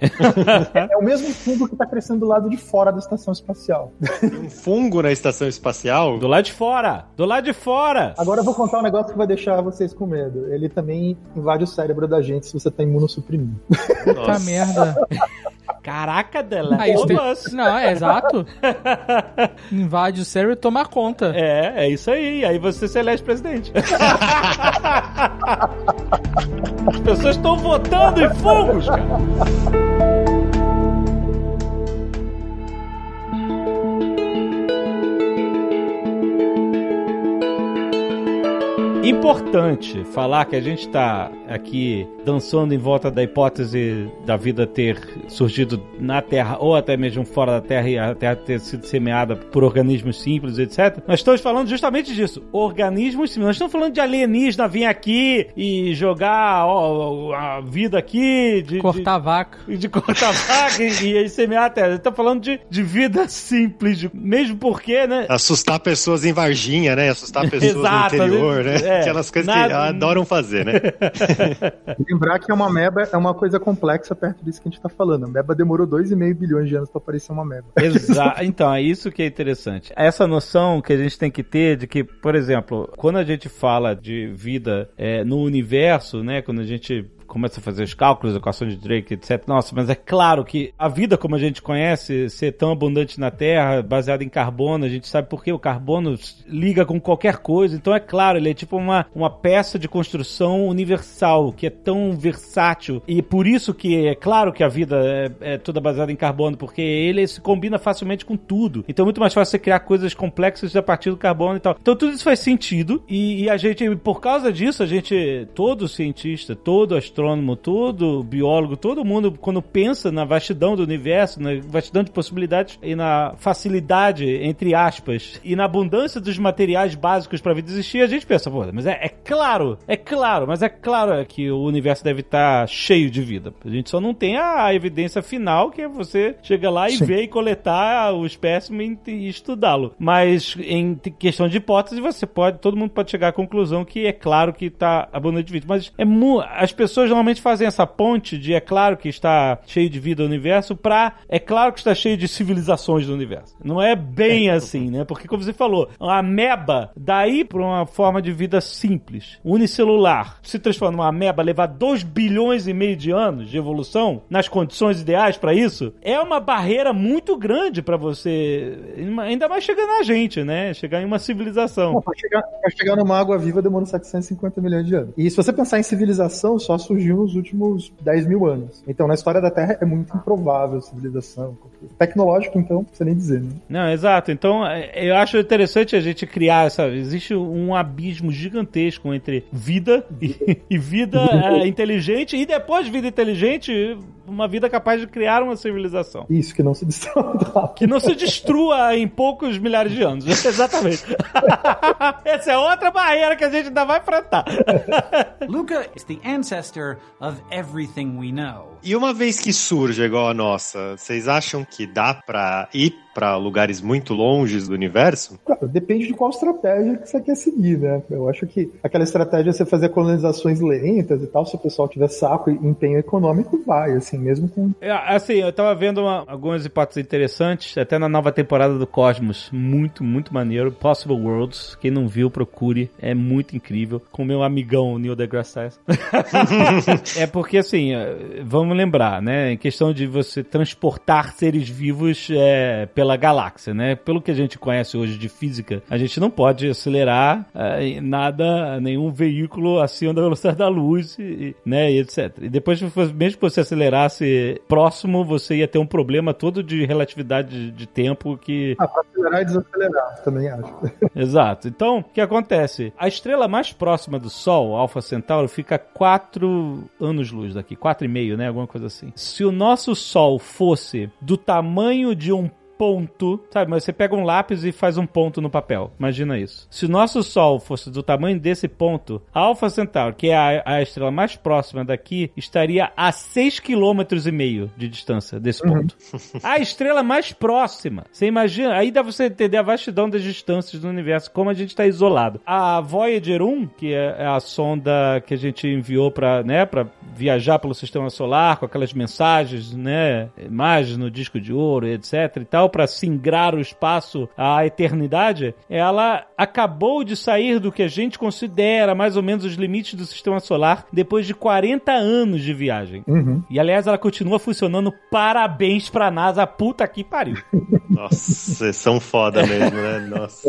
é o mesmo fungo que tá crescendo do lado de fora da estação espacial. Tem um fungo na estação espacial? Do lado de fora! Do lado de fora! Agora eu vou contar um negócio que vai deixar vocês com medo. Ele também invade o cérebro da gente se você tá imunossuprimido. Puta merda. Caraca dela. Ah, isso tem-. Não, é exato. Invade o cérebro e toma conta. É, é isso aí. Aí você se elege presidente. As pessoas estão votando em fungos, cara. Importante falar que a gente está aqui dançando em volta da hipótese da vida ter surgido na Terra ou até mesmo fora da Terra e a Terra ter sido semeada por organismos simples, etc. Nós estamos falando justamente disso. Organismos simples. Nós estamos falando de alienígena vir aqui e jogar ó, a vida aqui, de, Cortar a vaca. de, de cortar vaca e, e semear a Terra. Tá falando de, de vida simples, de- mesmo porque, né? Assustar pessoas em Varginha, né? Assustar pessoas Exato, no interior, né? é, Aquelas coisas que nada- adoram fazer, né? Lembrar que uma meba é uma coisa complexa perto disso que a gente tá falando. A meba demorou 2,5 bilhões de anos pra parecer uma meba. Exato. Então, é isso que é interessante. Essa noção que a gente tem que ter de que, por exemplo, quando a gente fala de vida é, no universo, né? Quando a gente começa a fazer os cálculos, equação de Drake, etc. Nossa, mas é claro que a vida como a gente conhece, ser tão abundante na Terra, baseada em carbono, a gente sabe porque o carbono liga com qualquer coisa. Então é claro, ele é tipo uma, uma peça de construção universal, que é tão versátil. E por isso que é claro que a vida é, é toda baseada em carbono, porque ele se combina facilmente com tudo. Então é muito mais fácil você criar coisas complexas a partir do carbono e tal. Então tudo isso faz sentido. E, e a gente, por causa disso, a gente, todo cientista, todo astrônomo, todo biólogo, todo mundo, quando pensa na vastidão do universo, na vastidão de possibilidades e na facilidade, entre aspas, e na abundância dos materiais básicos para a vida existir, a gente pensa, pô, mas é, é claro, é claro, mas é claro que o universo deve estar cheio de vida. A gente só não tem a evidência final, que é você chegar lá e Sim. ver e coletar o espécime e estudá-lo. Mas em questão de hipótese, você pode, todo mundo pode chegar à conclusão que é claro que está abundante de vida. Mas é as pessoas normalmente fazem essa ponte de é claro que está cheio de vida o universo pra é claro que está cheio de civilizações do universo. Não é bem assim, né? Porque como você falou, a ameba daí para uma forma de vida simples, unicelular, se transforma numa ameba, levar 2 bilhões e meio de anos de evolução nas condições ideais para isso, é uma barreira muito grande para você, ainda mais chegando a gente, né? Chegar em uma civilização. Para chegar, pra chegar numa água viva demora 750 milhões de anos. E se você pensar em civilização, só surgiu nos últimos 10 mil anos. Então, na história da Terra, é muito improvável civilização. Tecnológico, então, não precisa nem dizer, né? Não, exato. Então, é, eu acho interessante a gente criar essa. Existe um abismo gigantesco entre vida e, e vida é, inteligente, e depois de vida inteligente, uma vida capaz de criar uma civilização. Isso, que não se destrua. Que não se destrua em poucos milhares de anos. Exatamente. Essa é outra barreira que a gente ainda vai enfrentar. Luca is the ancestor of everything we know. E uma vez que surge igual a nossa, vocês acham que dá pra ir para lugares muito longes do universo? Claro, depende de qual estratégia que você quer seguir, né? Eu acho que aquela estratégia é você fazer colonizações lentas e tal, se o pessoal tiver saco e empenho econômico, vai, assim, mesmo com. É, assim, eu tava vendo uma, algumas hipóteses interessantes, até na nova temporada do Cosmos. Muito, muito maneiro. Possible Worlds. Quem não viu, procure. É muito incrível. Com meu amigão Neil deGrasse Tyson. é porque, assim, vamos lembrar, né? Em questão de você transportar seres vivos é, pela galáxia, né? Pelo que a gente conhece hoje de física, a gente não pode acelerar é, nada, nenhum veículo acima da velocidade da luz, e, né? E etc. E depois, mesmo que você acelerasse próximo, você ia ter um problema todo de relatividade de tempo que. Ah, pra acelerar e desacelerar, também acho. Exato. Então, o que acontece? A estrela mais próxima do Sol, Alpha Centauri, fica 4 anos-luz daqui, 4,5, né? Alguma coisa assim. Se o nosso Sol fosse do tamanho de um ponto, sabe? Mas você pega um lápis e faz um ponto no papel. Imagina isso. Se o nosso Sol fosse do tamanho desse ponto, a Alpha Centauri, que é a, a estrela mais próxima daqui, estaria a 6 km e meio de distância desse Uhum. ponto. a estrela mais próxima. Você imagina, aí dá pra você entender a vastidão das distâncias do universo, como a gente está isolado. A Voyager 1, que é a sonda que a gente enviou para, né, para viajar pelo sistema solar com aquelas mensagens, né, imagens no disco de ouro, etc e tal, para singrar o espaço à eternidade, ela acabou de sair do que a gente considera mais ou menos os limites do sistema solar depois de 40 anos de viagem. Uhum. E aliás, ela continua funcionando. Parabéns pra NASA, puta que pariu. Nossa, vocês são foda mesmo, né? Nossa.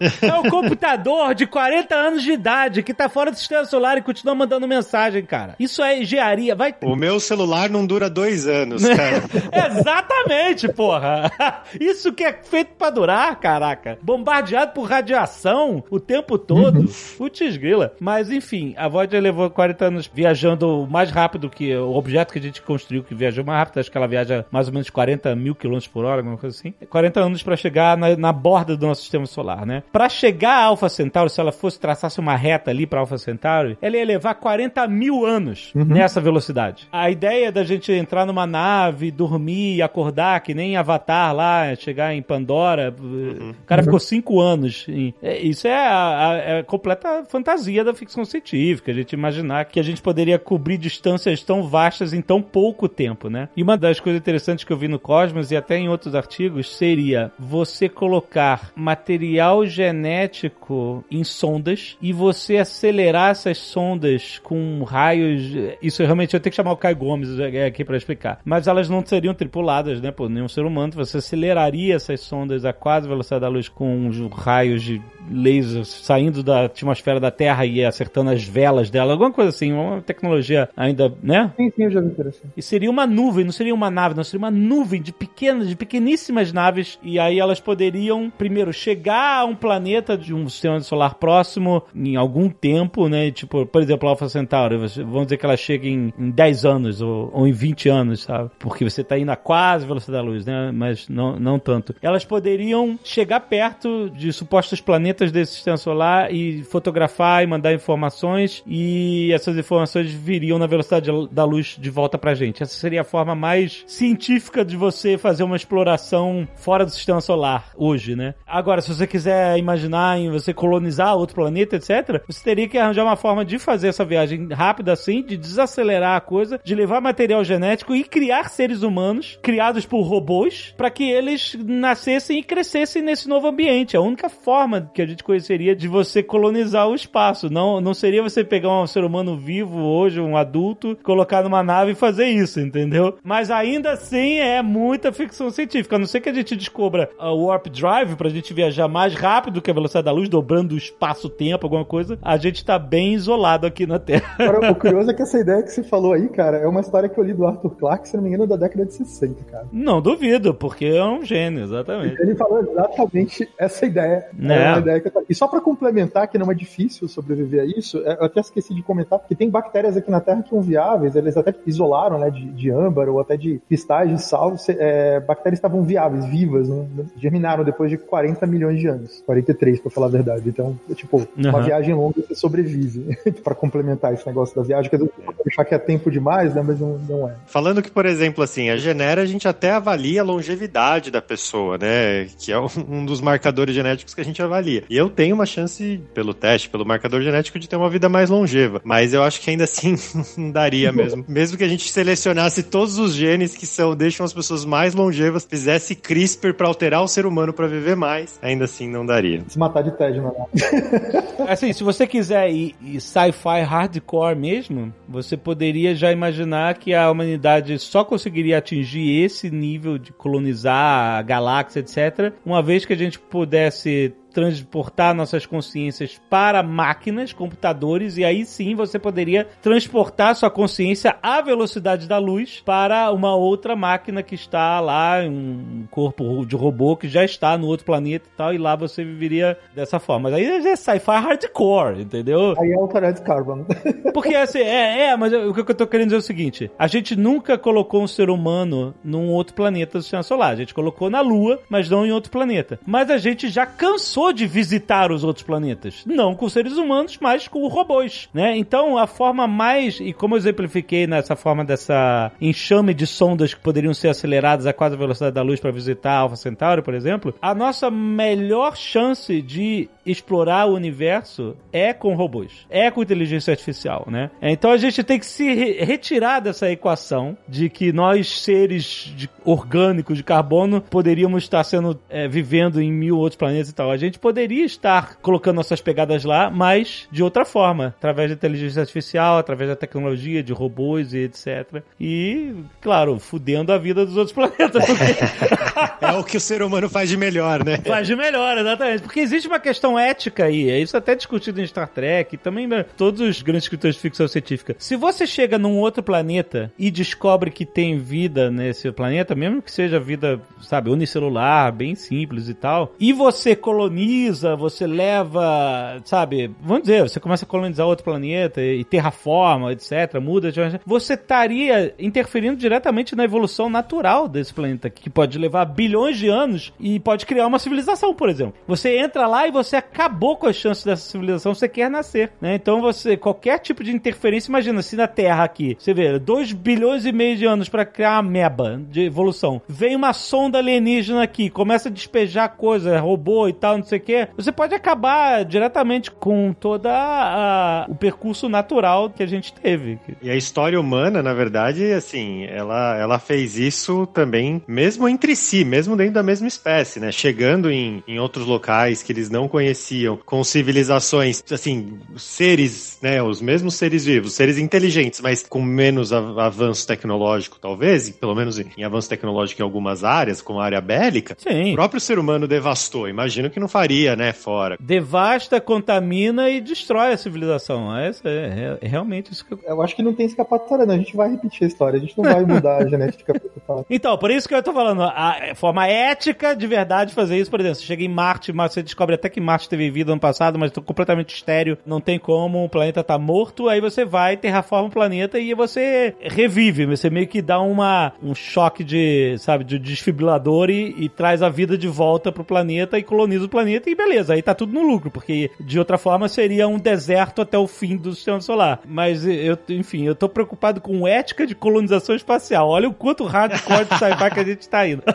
É, é. É um computador de 40 anos de idade que tá fora do sistema solar e continua mandando mensagem, cara. Isso é engenharia. Vai. O meu celular não dura dois anos, cara. Exatamente, porra. Isso que é feito pra durar, caraca. Bombardeado por radiação o tempo todo. Putz grila. Mas enfim, a Voyager levou 40 anos viajando mais rápido que o objeto que a gente construiu, que viajou mais rápido. Acho que ela viaja mais ou menos 40 mil quilômetros por hora, alguma coisa assim. 40 anos pra chegar na, na borda do nosso sistema solar, né? Pra chegar a Alpha Centauri, se ela fosse traçasse uma reta ali pra Alpha Centauri, ela ia levar 40 mil anos nessa velocidade. A ideia da gente entrar numa nave, dormir e acordar, que nem Avatar lá, chegar em Pandora. O cara ficou cinco anos. em- é, Isso é a, a- é a completa fantasia da ficção científica. A gente imaginar que a gente poderia cobrir distâncias tão vastas em tão pouco tempo, né? E uma das coisas interessantes que eu vi no Cosmos e até em outros artigos seria você colocar material genético em sondas e você acelerar essas sondas com raios. Isso realmente eu tenho que chamar o Kai Gomes é, aqui pra explicar. Mas elas não seriam tripuladas, né, por nenhum ser humano. Você aceleraria essas sondas a quase velocidade da luz com os raios de laser saindo da atmosfera da Terra e acertando as velas dela, alguma coisa assim, uma tecnologia ainda, né? Sim, sim, eu já vi. E seria uma nuvem, não seria uma nave, não seria uma nuvem de pequenas, de pequeníssimas naves. E aí elas poderiam, primeiro, chegar a um planeta de um sistema solar próximo em algum tempo, né? Tipo, por exemplo, a Alpha Centauri, vamos dizer que ela chega em, em 10 anos ou, ou em 20 anos, sabe? Porque você tá indo a quase velocidade da luz, né? Mas não, não tanto. Elas poderiam chegar perto de supostos planetas desse sistema solar e fotografar e mandar informações e essas informações viriam na velocidade da luz de volta pra gente. Essa seria a forma mais científica de você fazer uma exploração fora do sistema solar hoje, né? Agora, se você quiser imaginar em você colonizar outro planeta, etc., você teria que arranjar uma forma de fazer essa viagem rápida assim, de desacelerar a coisa, de levar material genético e criar seres humanos criados por robôs para que eles nascessem e crescessem nesse novo ambiente. A única forma que a gente conheceria de você colonizar o espaço. Não, não seria você pegar um ser humano vivo hoje, um adulto, colocar numa nave e fazer isso, entendeu? Mas ainda assim é muita ficção científica. A não ser que a gente descubra o Warp Drive pra gente viajar mais rápido que a velocidade da luz, dobrando o espaço-tempo, alguma coisa, a gente tá bem isolado aqui na Terra. Agora, o curioso é que essa ideia que você falou aí, cara, é uma história que eu li do Arthur Clarke, se não me engano, da década de 60, cara. Não duvido, porque é um gênio, exatamente. Ele falou exatamente essa ideia. Né? É uma ideia que eu... E só para complementar, que não é difícil sobreviver a isso, é, eu até esqueci de comentar, porque tem bactérias aqui na Terra que são viáveis, eles até isolaram, né, de, de âmbar ou até de cristais de sal, é, bactérias estavam viáveis, vivas, né, germinaram depois de 40 milhões de anos. 43, para falar a verdade. Então, é, tipo, uhum. uma viagem longa você sobrevive, para complementar esse negócio da viagem, que às vezes achar que é tempo demais, né, mas não, não é. Falando que, por exemplo, assim, a Genera a gente até avalia a longevidade da pessoa, né, que é um dos marcadores genéticos que a gente avalia. E eu tenho uma chance, pelo teste, pelo marcador genético, de ter uma vida mais longeva. Mas eu acho que ainda assim não daria mesmo. mesmo que a gente selecionasse todos os genes que são deixam as pessoas mais longevas, fizesse CRISPR para alterar o ser humano para viver mais, ainda assim não daria. Se matar de tédio, não. assim, se você quiser ir, ir sci-fi hardcore mesmo, você poderia já imaginar que a humanidade só conseguiria atingir esse nível de colonizar a galáxia, etc., uma vez que a gente pudesse transportar nossas consciências para máquinas, computadores, e aí sim você poderia transportar sua consciência à velocidade da luz para uma outra máquina que está lá, um corpo de robô que já está no outro planeta e tal, e lá você viveria dessa forma. Mas aí já é sci-fi hardcore, entendeu? Aí é Altered Carbon. Porque assim, é, é, mas o que eu tô querendo dizer é o seguinte: a gente nunca colocou um ser humano num outro planeta do sistema solar. A gente colocou na Lua, mas não em outro planeta. Mas a gente já cansou de visitar os outros planetas. Não com seres humanos, mas com robôs, né? Então, a forma mais, e como eu exemplifiquei nessa forma dessa enxame de sondas que poderiam ser aceleradas a quase a velocidade da luz para visitar Alpha Centauri, por exemplo, a nossa melhor chance de explorar o universo é com robôs, é com inteligência artificial, né? Então a gente tem que se re retirar dessa equação de que nós, seres de orgânicos de carbono, poderíamos estar sendo é, vivendo em mil outros planetas e tal. A gente poderia estar colocando nossas pegadas lá, mas de outra forma, através da inteligência artificial, através da tecnologia, de robôs e etc. E, claro, fudendo a vida dos outros planetas. Porque... é o que o ser humano faz de melhor, né? Faz de melhor, exatamente. Porque existe uma questão ética aí, é isso até discutido em Star Trek, também né, todos os grandes escritores de ficção científica. Se você chega num outro planeta e descobre que tem vida nesse planeta, mesmo que seja vida, sabe, unicelular, bem simples e tal, e você coloniza, você leva, sabe, vamos dizer, você começa a colonizar outro planeta e terraforma, etc, muda, você estaria interferindo diretamente na evolução natural desse planeta, que pode levar bilhões de anos e pode criar uma civilização, por exemplo. Você entra lá e você acabou com as chances dessa civilização, você quer nascer, né? Então você, qualquer tipo de interferência, imagina, se na Terra aqui, você vê, 2 bilhões e meio de anos para criar uma meba de evolução, vem uma sonda alienígena aqui, começa a despejar coisa, robô e tal, não sei o que, você pode acabar diretamente com toda a, o percurso natural que a gente teve. E a história humana, na verdade, assim, ela, ela fez isso também, mesmo entre si, mesmo dentro da mesma espécie, né? Chegando em, em outros locais que eles não conheciam conheciam, com civilizações, assim, seres, né, os mesmos seres vivos, seres inteligentes, mas com menos avanço tecnológico, talvez, pelo menos em avanço tecnológico em algumas áreas, como a área bélica, Sim. o próprio ser humano devastou. Imagino que não faria, né, fora. Devasta, contamina e destrói a civilização. É, é, é realmente isso que eu... eu acho que não tem escapatória, não. A gente vai repetir a história, a gente não vai mudar a genética. então, por isso que eu tô falando, a forma ética de verdade de fazer isso, por exemplo, você chega em Marte, mas você descobre até que Marte Marte teve vida no passado, mas tô completamente estéreo, não tem como, o planeta tá morto, aí você vai, terraforma o planeta e você revive, você meio que dá uma, um choque de, sabe, de desfibrilador e, e traz a vida de volta pro planeta e coloniza o planeta e beleza, aí tá tudo no lucro, porque de outra forma seria um deserto até o fim do sistema solar. Mas eu, enfim, eu tô preocupado com ética de colonização espacial. Olha o quanto hardcore de sci-fi que a gente tá indo.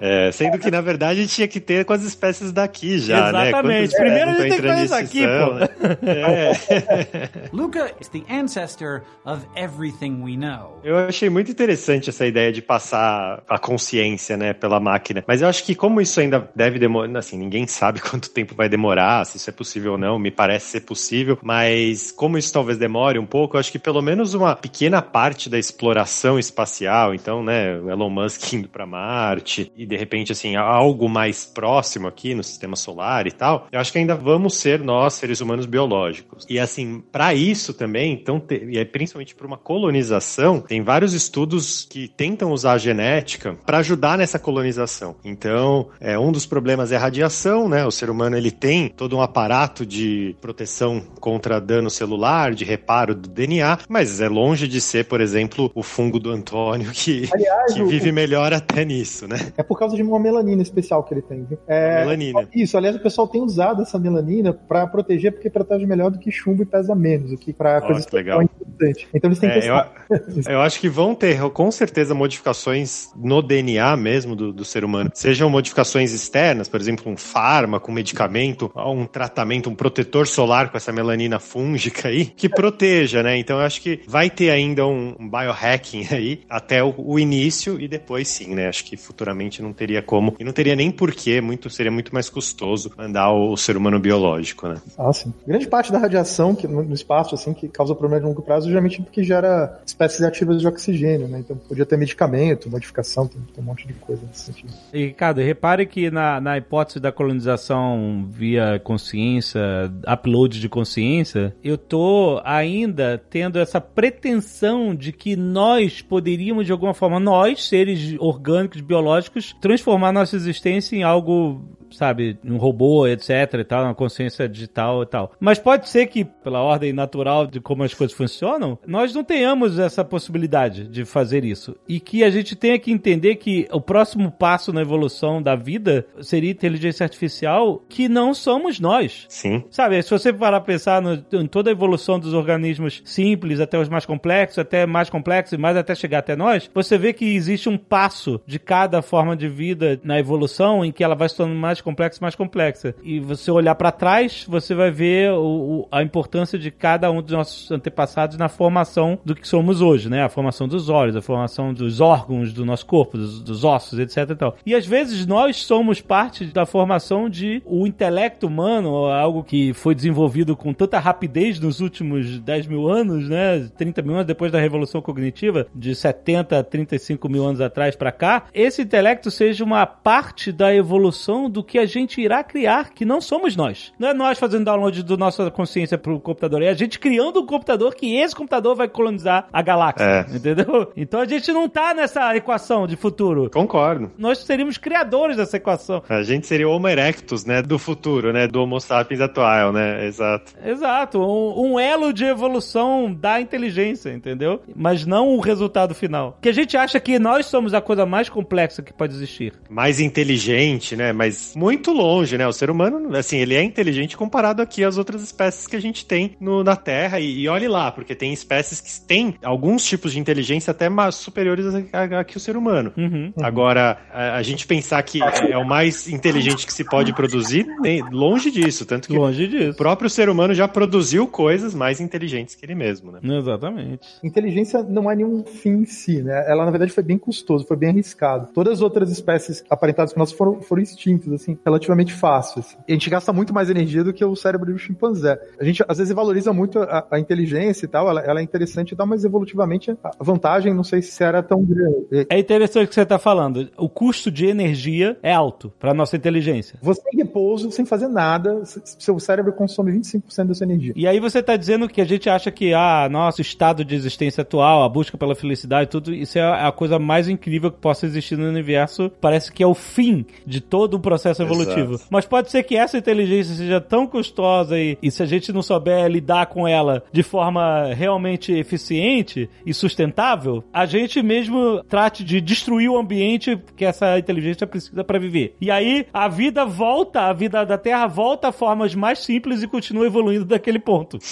É, sendo que, na verdade, tinha que ter com as espécies daqui já, né? Exatamente. Quantas Primeiro a gente tem que fazer isso aqui, pô. É. Luca is the ancestor of everything we know. Eu achei muito interessante essa ideia de passar a consciência, né, pela máquina. Mas eu acho que como isso ainda deve demorar, assim, ninguém sabe quanto tempo vai demorar, se isso é possível ou não, me parece ser possível, mas como isso talvez demore um pouco, eu acho que pelo menos uma pequena parte da exploração espacial, então, né, o Elon Musk indo para Marte e de repente assim, algo mais próximo aqui no sistema solar e tal, eu acho que ainda vamos ser nós, seres humanos biológicos. E assim, para isso também, então, e é principalmente para uma colonização, tem vários estudos que tentam usar a genética para ajudar nessa colonização. Então, é, um dos problemas é a radiação, né? O ser humano ele tem todo um aparato de proteção contra dano celular, de reparo do DNA, mas é longe de ser, por exemplo, o fungo do Antônio que, Aliás, que o- vive melhor até nisso, né? É por causa de uma melanina especial que ele tem. É, Melanina. Isso, aliás, o pessoal tem usado essa melanina pra proteger, porque protege melhor do que chumbo e pesa menos, o que pra Ó, coisas que legal. Importante. Então eles têm que É, eu, eu acho que vão ter, com certeza, modificações no DNA mesmo do, do ser humano. Sejam modificações externas, por exemplo, um fármaco, um medicamento, um tratamento, um protetor solar com essa melanina fúngica aí, que proteja, né? Então eu acho que vai ter ainda um, um biohacking aí até o, o início e depois sim, né? Acho que futuramente não teria como. E não teria nem porquê, muito, seria muito mais custoso mandar o, o ser humano biológico, né? Ah, sim. Grande parte da radiação que, no no espaço, assim, que causa problema de longo prazo, geralmente é porque gera espécies ativas de oxigênio, né? Então podia ter medicamento, modificação, tem, tem um monte de coisa nesse sentido. E, Ricardo, repare que na, na hipótese da colonização via consciência, upload de consciência, eu tô ainda tendo essa pretensão de que nós poderíamos, de alguma forma, nós, seres orgânicos, biológicos, transformar nossa existência em algo sabe, um robô, etc e tal, uma consciência digital e tal. Mas pode ser que, pela ordem natural de como as coisas funcionam, nós não tenhamos essa possibilidade de fazer isso. E que a gente tenha que entender que o próximo passo na evolução da vida seria inteligência artificial, que não somos nós. Sim. Sabe, se você parar a pensar no- em toda a evolução dos organismos simples até os mais complexos, até mais complexos e mais até chegar até nós, você vê que existe um passo de cada forma de vida na evolução em que ela vai se tornando mais complexa e mais complexa. E você olhar pra trás, você vai ver o- o- a importância de cada um dos nossos antepassados na formação do que somos hoje, né? A formação dos olhos, a formação dos órgãos do nosso corpo, dos, dos ossos, etc e tal. E às vezes nós somos parte da formação de o intelecto humano, algo que foi desenvolvido com tanta rapidez nos últimos 10 mil anos, né? 30 mil anos depois da Revolução Cognitiva, de 70 a 35 mil anos atrás pra cá, esse intelecto seja uma parte da evolução do que a gente irá criar, que não somos nós. Não é nós fazendo download da nossa consciência pro computador, é a gente criando um computador que esse computador vai colonizar a galáxia. É. Entendeu? Então a gente não tá nessa equação de futuro. Concordo. Nós seríamos criadores dessa equação. A gente seria o Homo erectus, né, do futuro, né, do Homo sapiens atual, né, exato. Exato, um, um elo de evolução da inteligência, entendeu? Mas não o resultado final. Que a gente acha que nós somos a coisa mais complexa que pode existir. Mais inteligente, né, mas muito longe, né, o ser humano, assim, ele é inteligente comparado aqui às outras espécies que a gente tem no, na Terra, e, e olhe lá, porque tem espécies que têm alguns tipos de inteligência até mais superiores a, a- a que o ser humano. Uhum. Agora, a, a gente pensar que é o mais inteligente que se pode produzir, tem- longe disso, tanto que Longe o disso. próprio ser humano já produziu coisas mais inteligentes que ele mesmo, né. Exatamente. Inteligência não é nenhum fim em si, né? Ela, na verdade, foi bem custoso, foi bem arriscado. Todas as outras espécies aparentadas por nós foram, foram extintas, assim, relativamente fáceis. E a gente gasta muito mais energia do que o cérebro do chimpanzé. A gente, às vezes, valoriza muito a, a inteligência e tal, ela, ela é interessante e tal, mas evolutivamente a vantagem, não sei se era tão grande. É interessante o que você está falando. O custo de energia é alto para nossa inteligência. Você em repouso, sem fazer nada, seu cérebro consome 25% da sua energia. E aí você está dizendo que a gente acha que ah, nosso estado de existência atual, a busca pela felicidade, tudo isso é a coisa mais incrível que possa existir no universo. Parece que é o fim de todo o processo processo evolutivo. Exato. Mas pode ser que essa inteligência seja tão custosa e, e se a gente não souber lidar com ela de forma realmente eficiente e sustentável, a gente mesmo trate de destruir o ambiente que essa inteligência precisa para viver. E aí a vida volta, a vida da Terra volta a formas mais simples e continua evoluindo daquele ponto.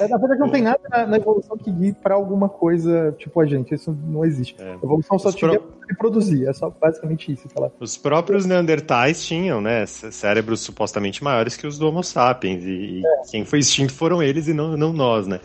É, Na verdade, não tem nada na, na evolução que guie pra alguma coisa tipo a gente. Isso não existe. É. A evolução só Os te pro- reproduzir. É só basicamente isso. Aquela... Os próprios Neandertais tinham, né, cé- cérebros supostamente maiores que os do Homo sapiens. E, e quem foi extinto foram eles e não, não nós, né?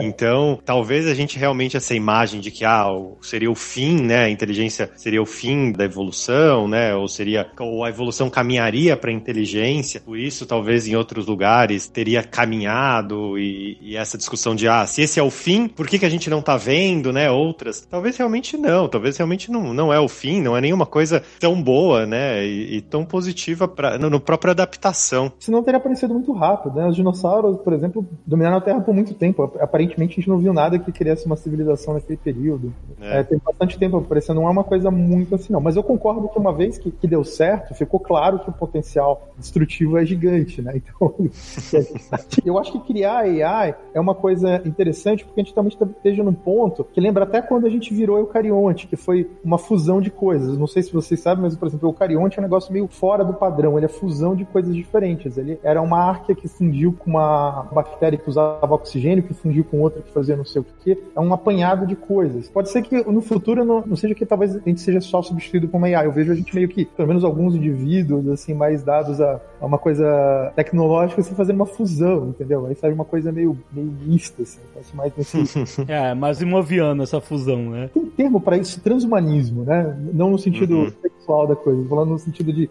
Então, talvez a gente realmente essa imagem de que ah, seria o fim, né? A inteligência seria o fim da evolução, né? Ou seria ou a evolução caminharia para a inteligência. Por isso, talvez em outros lugares teria caminhado e, e essa discussão de ah, se esse é o fim, por que, que a gente não tá vendo, né? Outras, talvez realmente não. Talvez realmente não, não é o fim, não é nenhuma coisa tão boa, né? E, e tão positiva para no, no própria adaptação. Senão teria aparecido muito rápido, né? Os dinossauros, por exemplo, dominaram a Terra por muito tempo. Aparentemente a gente não viu nada que criasse uma civilização naquele período. É. É, tem bastante tempo aparecendo, não é uma coisa muito assim, não. Mas eu concordo que uma vez que, que deu certo, ficou claro que o potencial destrutivo é gigante, né? Então, eu acho que criar AI é uma coisa interessante, porque a gente também esteja num ponto que lembra até quando a gente virou eucarionte, que foi uma fusão de coisas. Não sei se vocês sabem, mas, por exemplo, o eucarionte é um negócio meio fora do padrão, ele é fusão de coisas diferentes. Ele era uma árquea que fundiu com uma bactéria que usava oxigênio, que fundiu com outra que fazia não sei o que. É um apanhado de coisas. Pode ser que no futuro não, não seja que talvez a gente seja só substituído por uma AI. Eu vejo a gente meio que, pelo menos alguns indivíduos, assim, mais dados a, a uma coisa tecnológica, assim, fazendo uma fusão, entendeu? Aí sai uma coisa meio, meio mista, assim. Parece mais nesse, É, mas imoviano essa fusão, né? tem termo para isso, transhumanismo, né? Não no sentido Uhum. sexual da coisa, falando no sentido de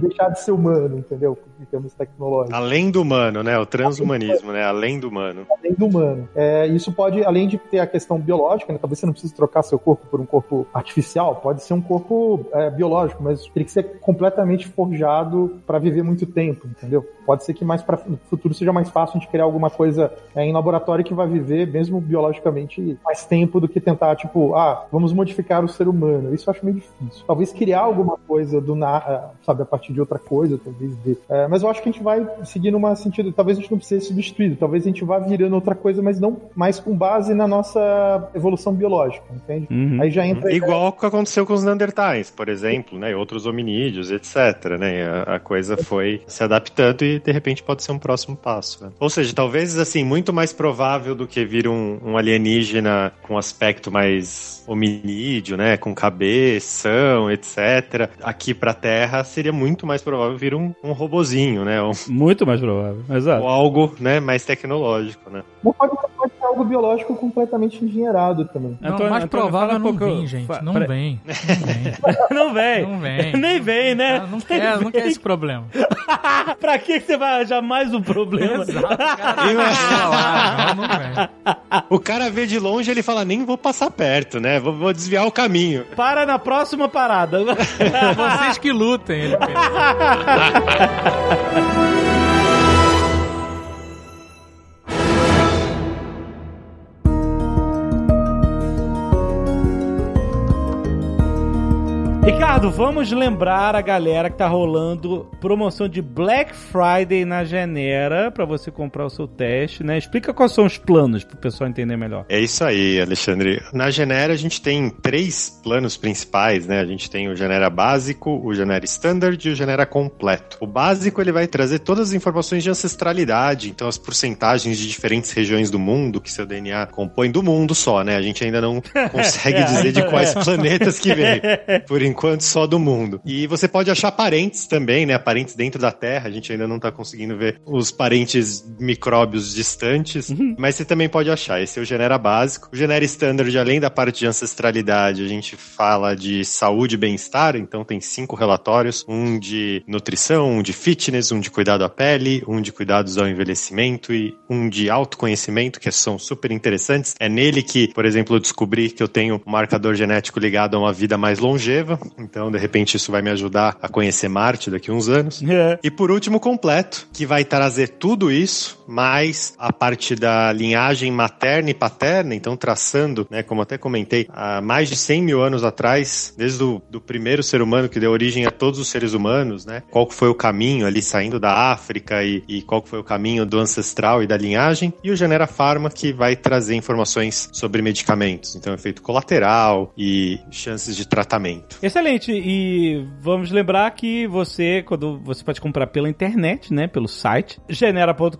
deixar de ser humano, entendeu? Em termos tecnológicos. Além do humano, né? O transhumanismo, né? Além do humano. além do humano. É, isso pode, além de ter a questão biológica, né, talvez você não precise trocar seu corpo por um corpo artificial, pode ser um corpo é, biológico, mas teria que ser completamente forjado para viver muito tempo, entendeu? Pode ser que mais para no futuro seja mais fácil gente criar alguma coisa é, em laboratório que vai viver, mesmo biologicamente, mais tempo do que tentar, tipo, ah, vamos modificar o ser humano. Isso eu acho meio difícil. Talvez criar alguma coisa do na, sabe, a partir de outra coisa, talvez ver. É, mas eu acho que a gente vai seguir numa sentido, talvez a gente não precise ser substituído, talvez a gente vá virando outra coisa, mas não mais com base na nossa evolução biológica, entende? Uhum. Aí já entra Igual o que aconteceu com os Neandertais, por exemplo, né? E outros hominídeos, etc. Né? A, a coisa foi se adaptando e de repente pode ser um próximo passo. né? Ou seja, talvez assim, muito mais provável do que vir um, um alienígena com aspecto mais hominídeo, né? Com cabeção, etc. Aqui pra Terra seria muito mais provável vir um, um robozinho, né? Ou, Muito mais provável. Exato. ou algo né, mais tecnológico, né? Mas pode, pode ser algo biológico completamente engenheirado também. Não, Antônio, mais Antônio, provável fala um não pouco- vem, gente. Não pra- vem. Não vem. Não vem. Não vem. Nem vem, né? Não, não quer, não quer esse problema. pra que você vai arranjar mais um problema? Exato, cara. Olha lá, não, não vem. O cara vê de longe ele fala, nem vou passar perto, né? Vou, vou desviar o caminho. Para na próxima parada. Vocês que lutem. Ele 哈哈。Ricardo, vamos lembrar a galera que tá rolando promoção de Black Friday na Genera pra você comprar o seu teste, né? Explica quais são os planos pro pessoal entender melhor. É isso aí, Alexandre. Na Genera a gente tem três planos principais, né? A gente tem o Genera básico, o Genera Standard e o Genera completo. O básico ele vai trazer todas as informações de ancestralidade, então as porcentagens de diferentes regiões do mundo que seu DNA compõe do mundo só, né? A gente ainda não consegue dizer de quais planetas que vem. Por enquanto só do mundo. E você pode achar parentes também, né? Parentes dentro da Terra. A gente ainda não tá conseguindo ver os parentes micróbios distantes, mas você também pode achar. Esse é o Genera básico. O Genera Standard, além da parte de ancestralidade, a gente fala de saúde e bem-estar. Então tem cinco relatórios: um de nutrição, um de fitness, um de cuidado à pele, um de cuidados ao envelhecimento e um de autoconhecimento, que são super interessantes. É nele que, por exemplo, eu descobri que eu tenho um marcador genético ligado a uma vida mais longeva. Então de repente, isso vai me ajudar a conhecer Marte daqui a uns anos. É. E por último, completo, que vai trazer tudo isso, mais a parte da linhagem materna e paterna, então traçando, né, como até comentei, há mais de 100 mil anos atrás, desde o do primeiro ser humano que deu origem a todos os seres humanos, né, qual que foi o caminho ali saindo da África e, e qual que foi o caminho do ancestral e da linhagem, e o Genera Pharma que vai trazer informações sobre medicamentos, então efeito colateral e chances de tratamento. Excelente. E vamos lembrar que você, quando você pode comprar pela internet, né, pelo site genera.com.br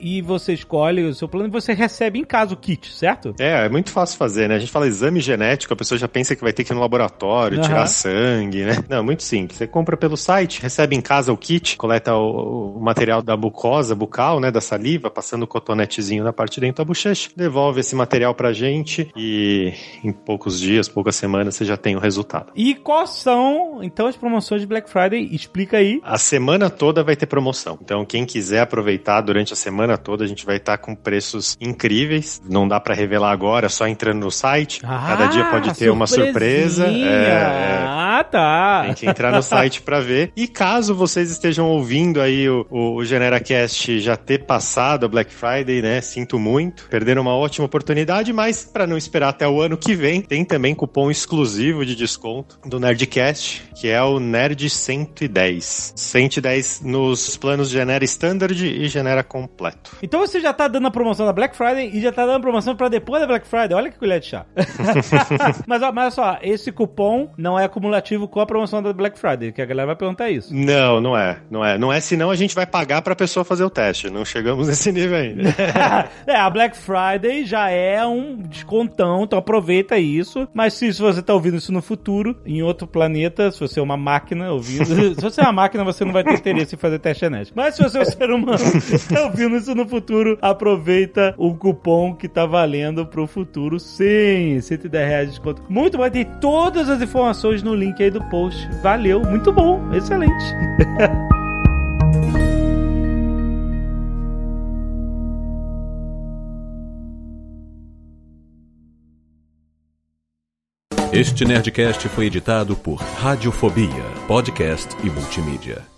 e você escolhe o seu plano e você recebe em casa o kit, certo? É, é muito fácil fazer, né? A gente fala exame genético, a pessoa já pensa que vai ter que ir no laboratório, Aham. tirar sangue, né? Não, muito simples. Você compra pelo site, recebe em casa o kit, coleta o, o material da mucosa bucal, né, da saliva, passando o cotonetezinho na parte de dentro da bochecha, devolve esse material pra gente e em poucos dias, poucas semanas, você já tem o resultado. E quais são, então, as promoções de Black Friday? Explica aí. A semana toda vai ter promoção. Então, quem quiser aproveitar durante a semana toda, a gente vai estar com preços incríveis. Não dá pra revelar agora, só entrando no site. Cada dia pode ter uma surpresa. Ah, surpresinha. É, é. Ah, tá. Tem que entrar no site pra ver. E caso vocês estejam ouvindo aí o, o, o GeneraCast já ter passado a Black Friday, né? Sinto muito. Perderam uma ótima oportunidade, mas pra não esperar até o ano que vem, tem também cupom exclusivo de desconto do Nerdcast, que é o Nerd 110. 110 nos planos Genera Standard e Genera Completo. Então você já tá dando a promoção da Black Friday e já tá dando a promoção pra depois da Black Friday. Olha que colher de chá. mas, ó, mas olha só, esse cupom não é acumulativo com a promoção da Black Friday, que a galera vai perguntar isso. Não, não é. Não é. Não é, senão a gente vai pagar pra pessoa fazer o teste. Não chegamos nesse nível ainda. é, a Black Friday já é um descontão, então aproveita isso. Mas se, se você tá ouvindo isso no futuro, em outro planeta, se você é uma máquina ouvindo. se você é uma máquina, você não vai ter interesse em fazer teste genético. Mas se você é um ser humano, tá ouvindo isso no futuro, aproveita o cupom que tá valendo pro futuro. Sim, 110 reais de desconto. Muito bom, tem todas as informações no link aí do post. Valeu, muito bom, excelente. Este Nerdcast foi editado por Radiofobia, podcast e multimídia.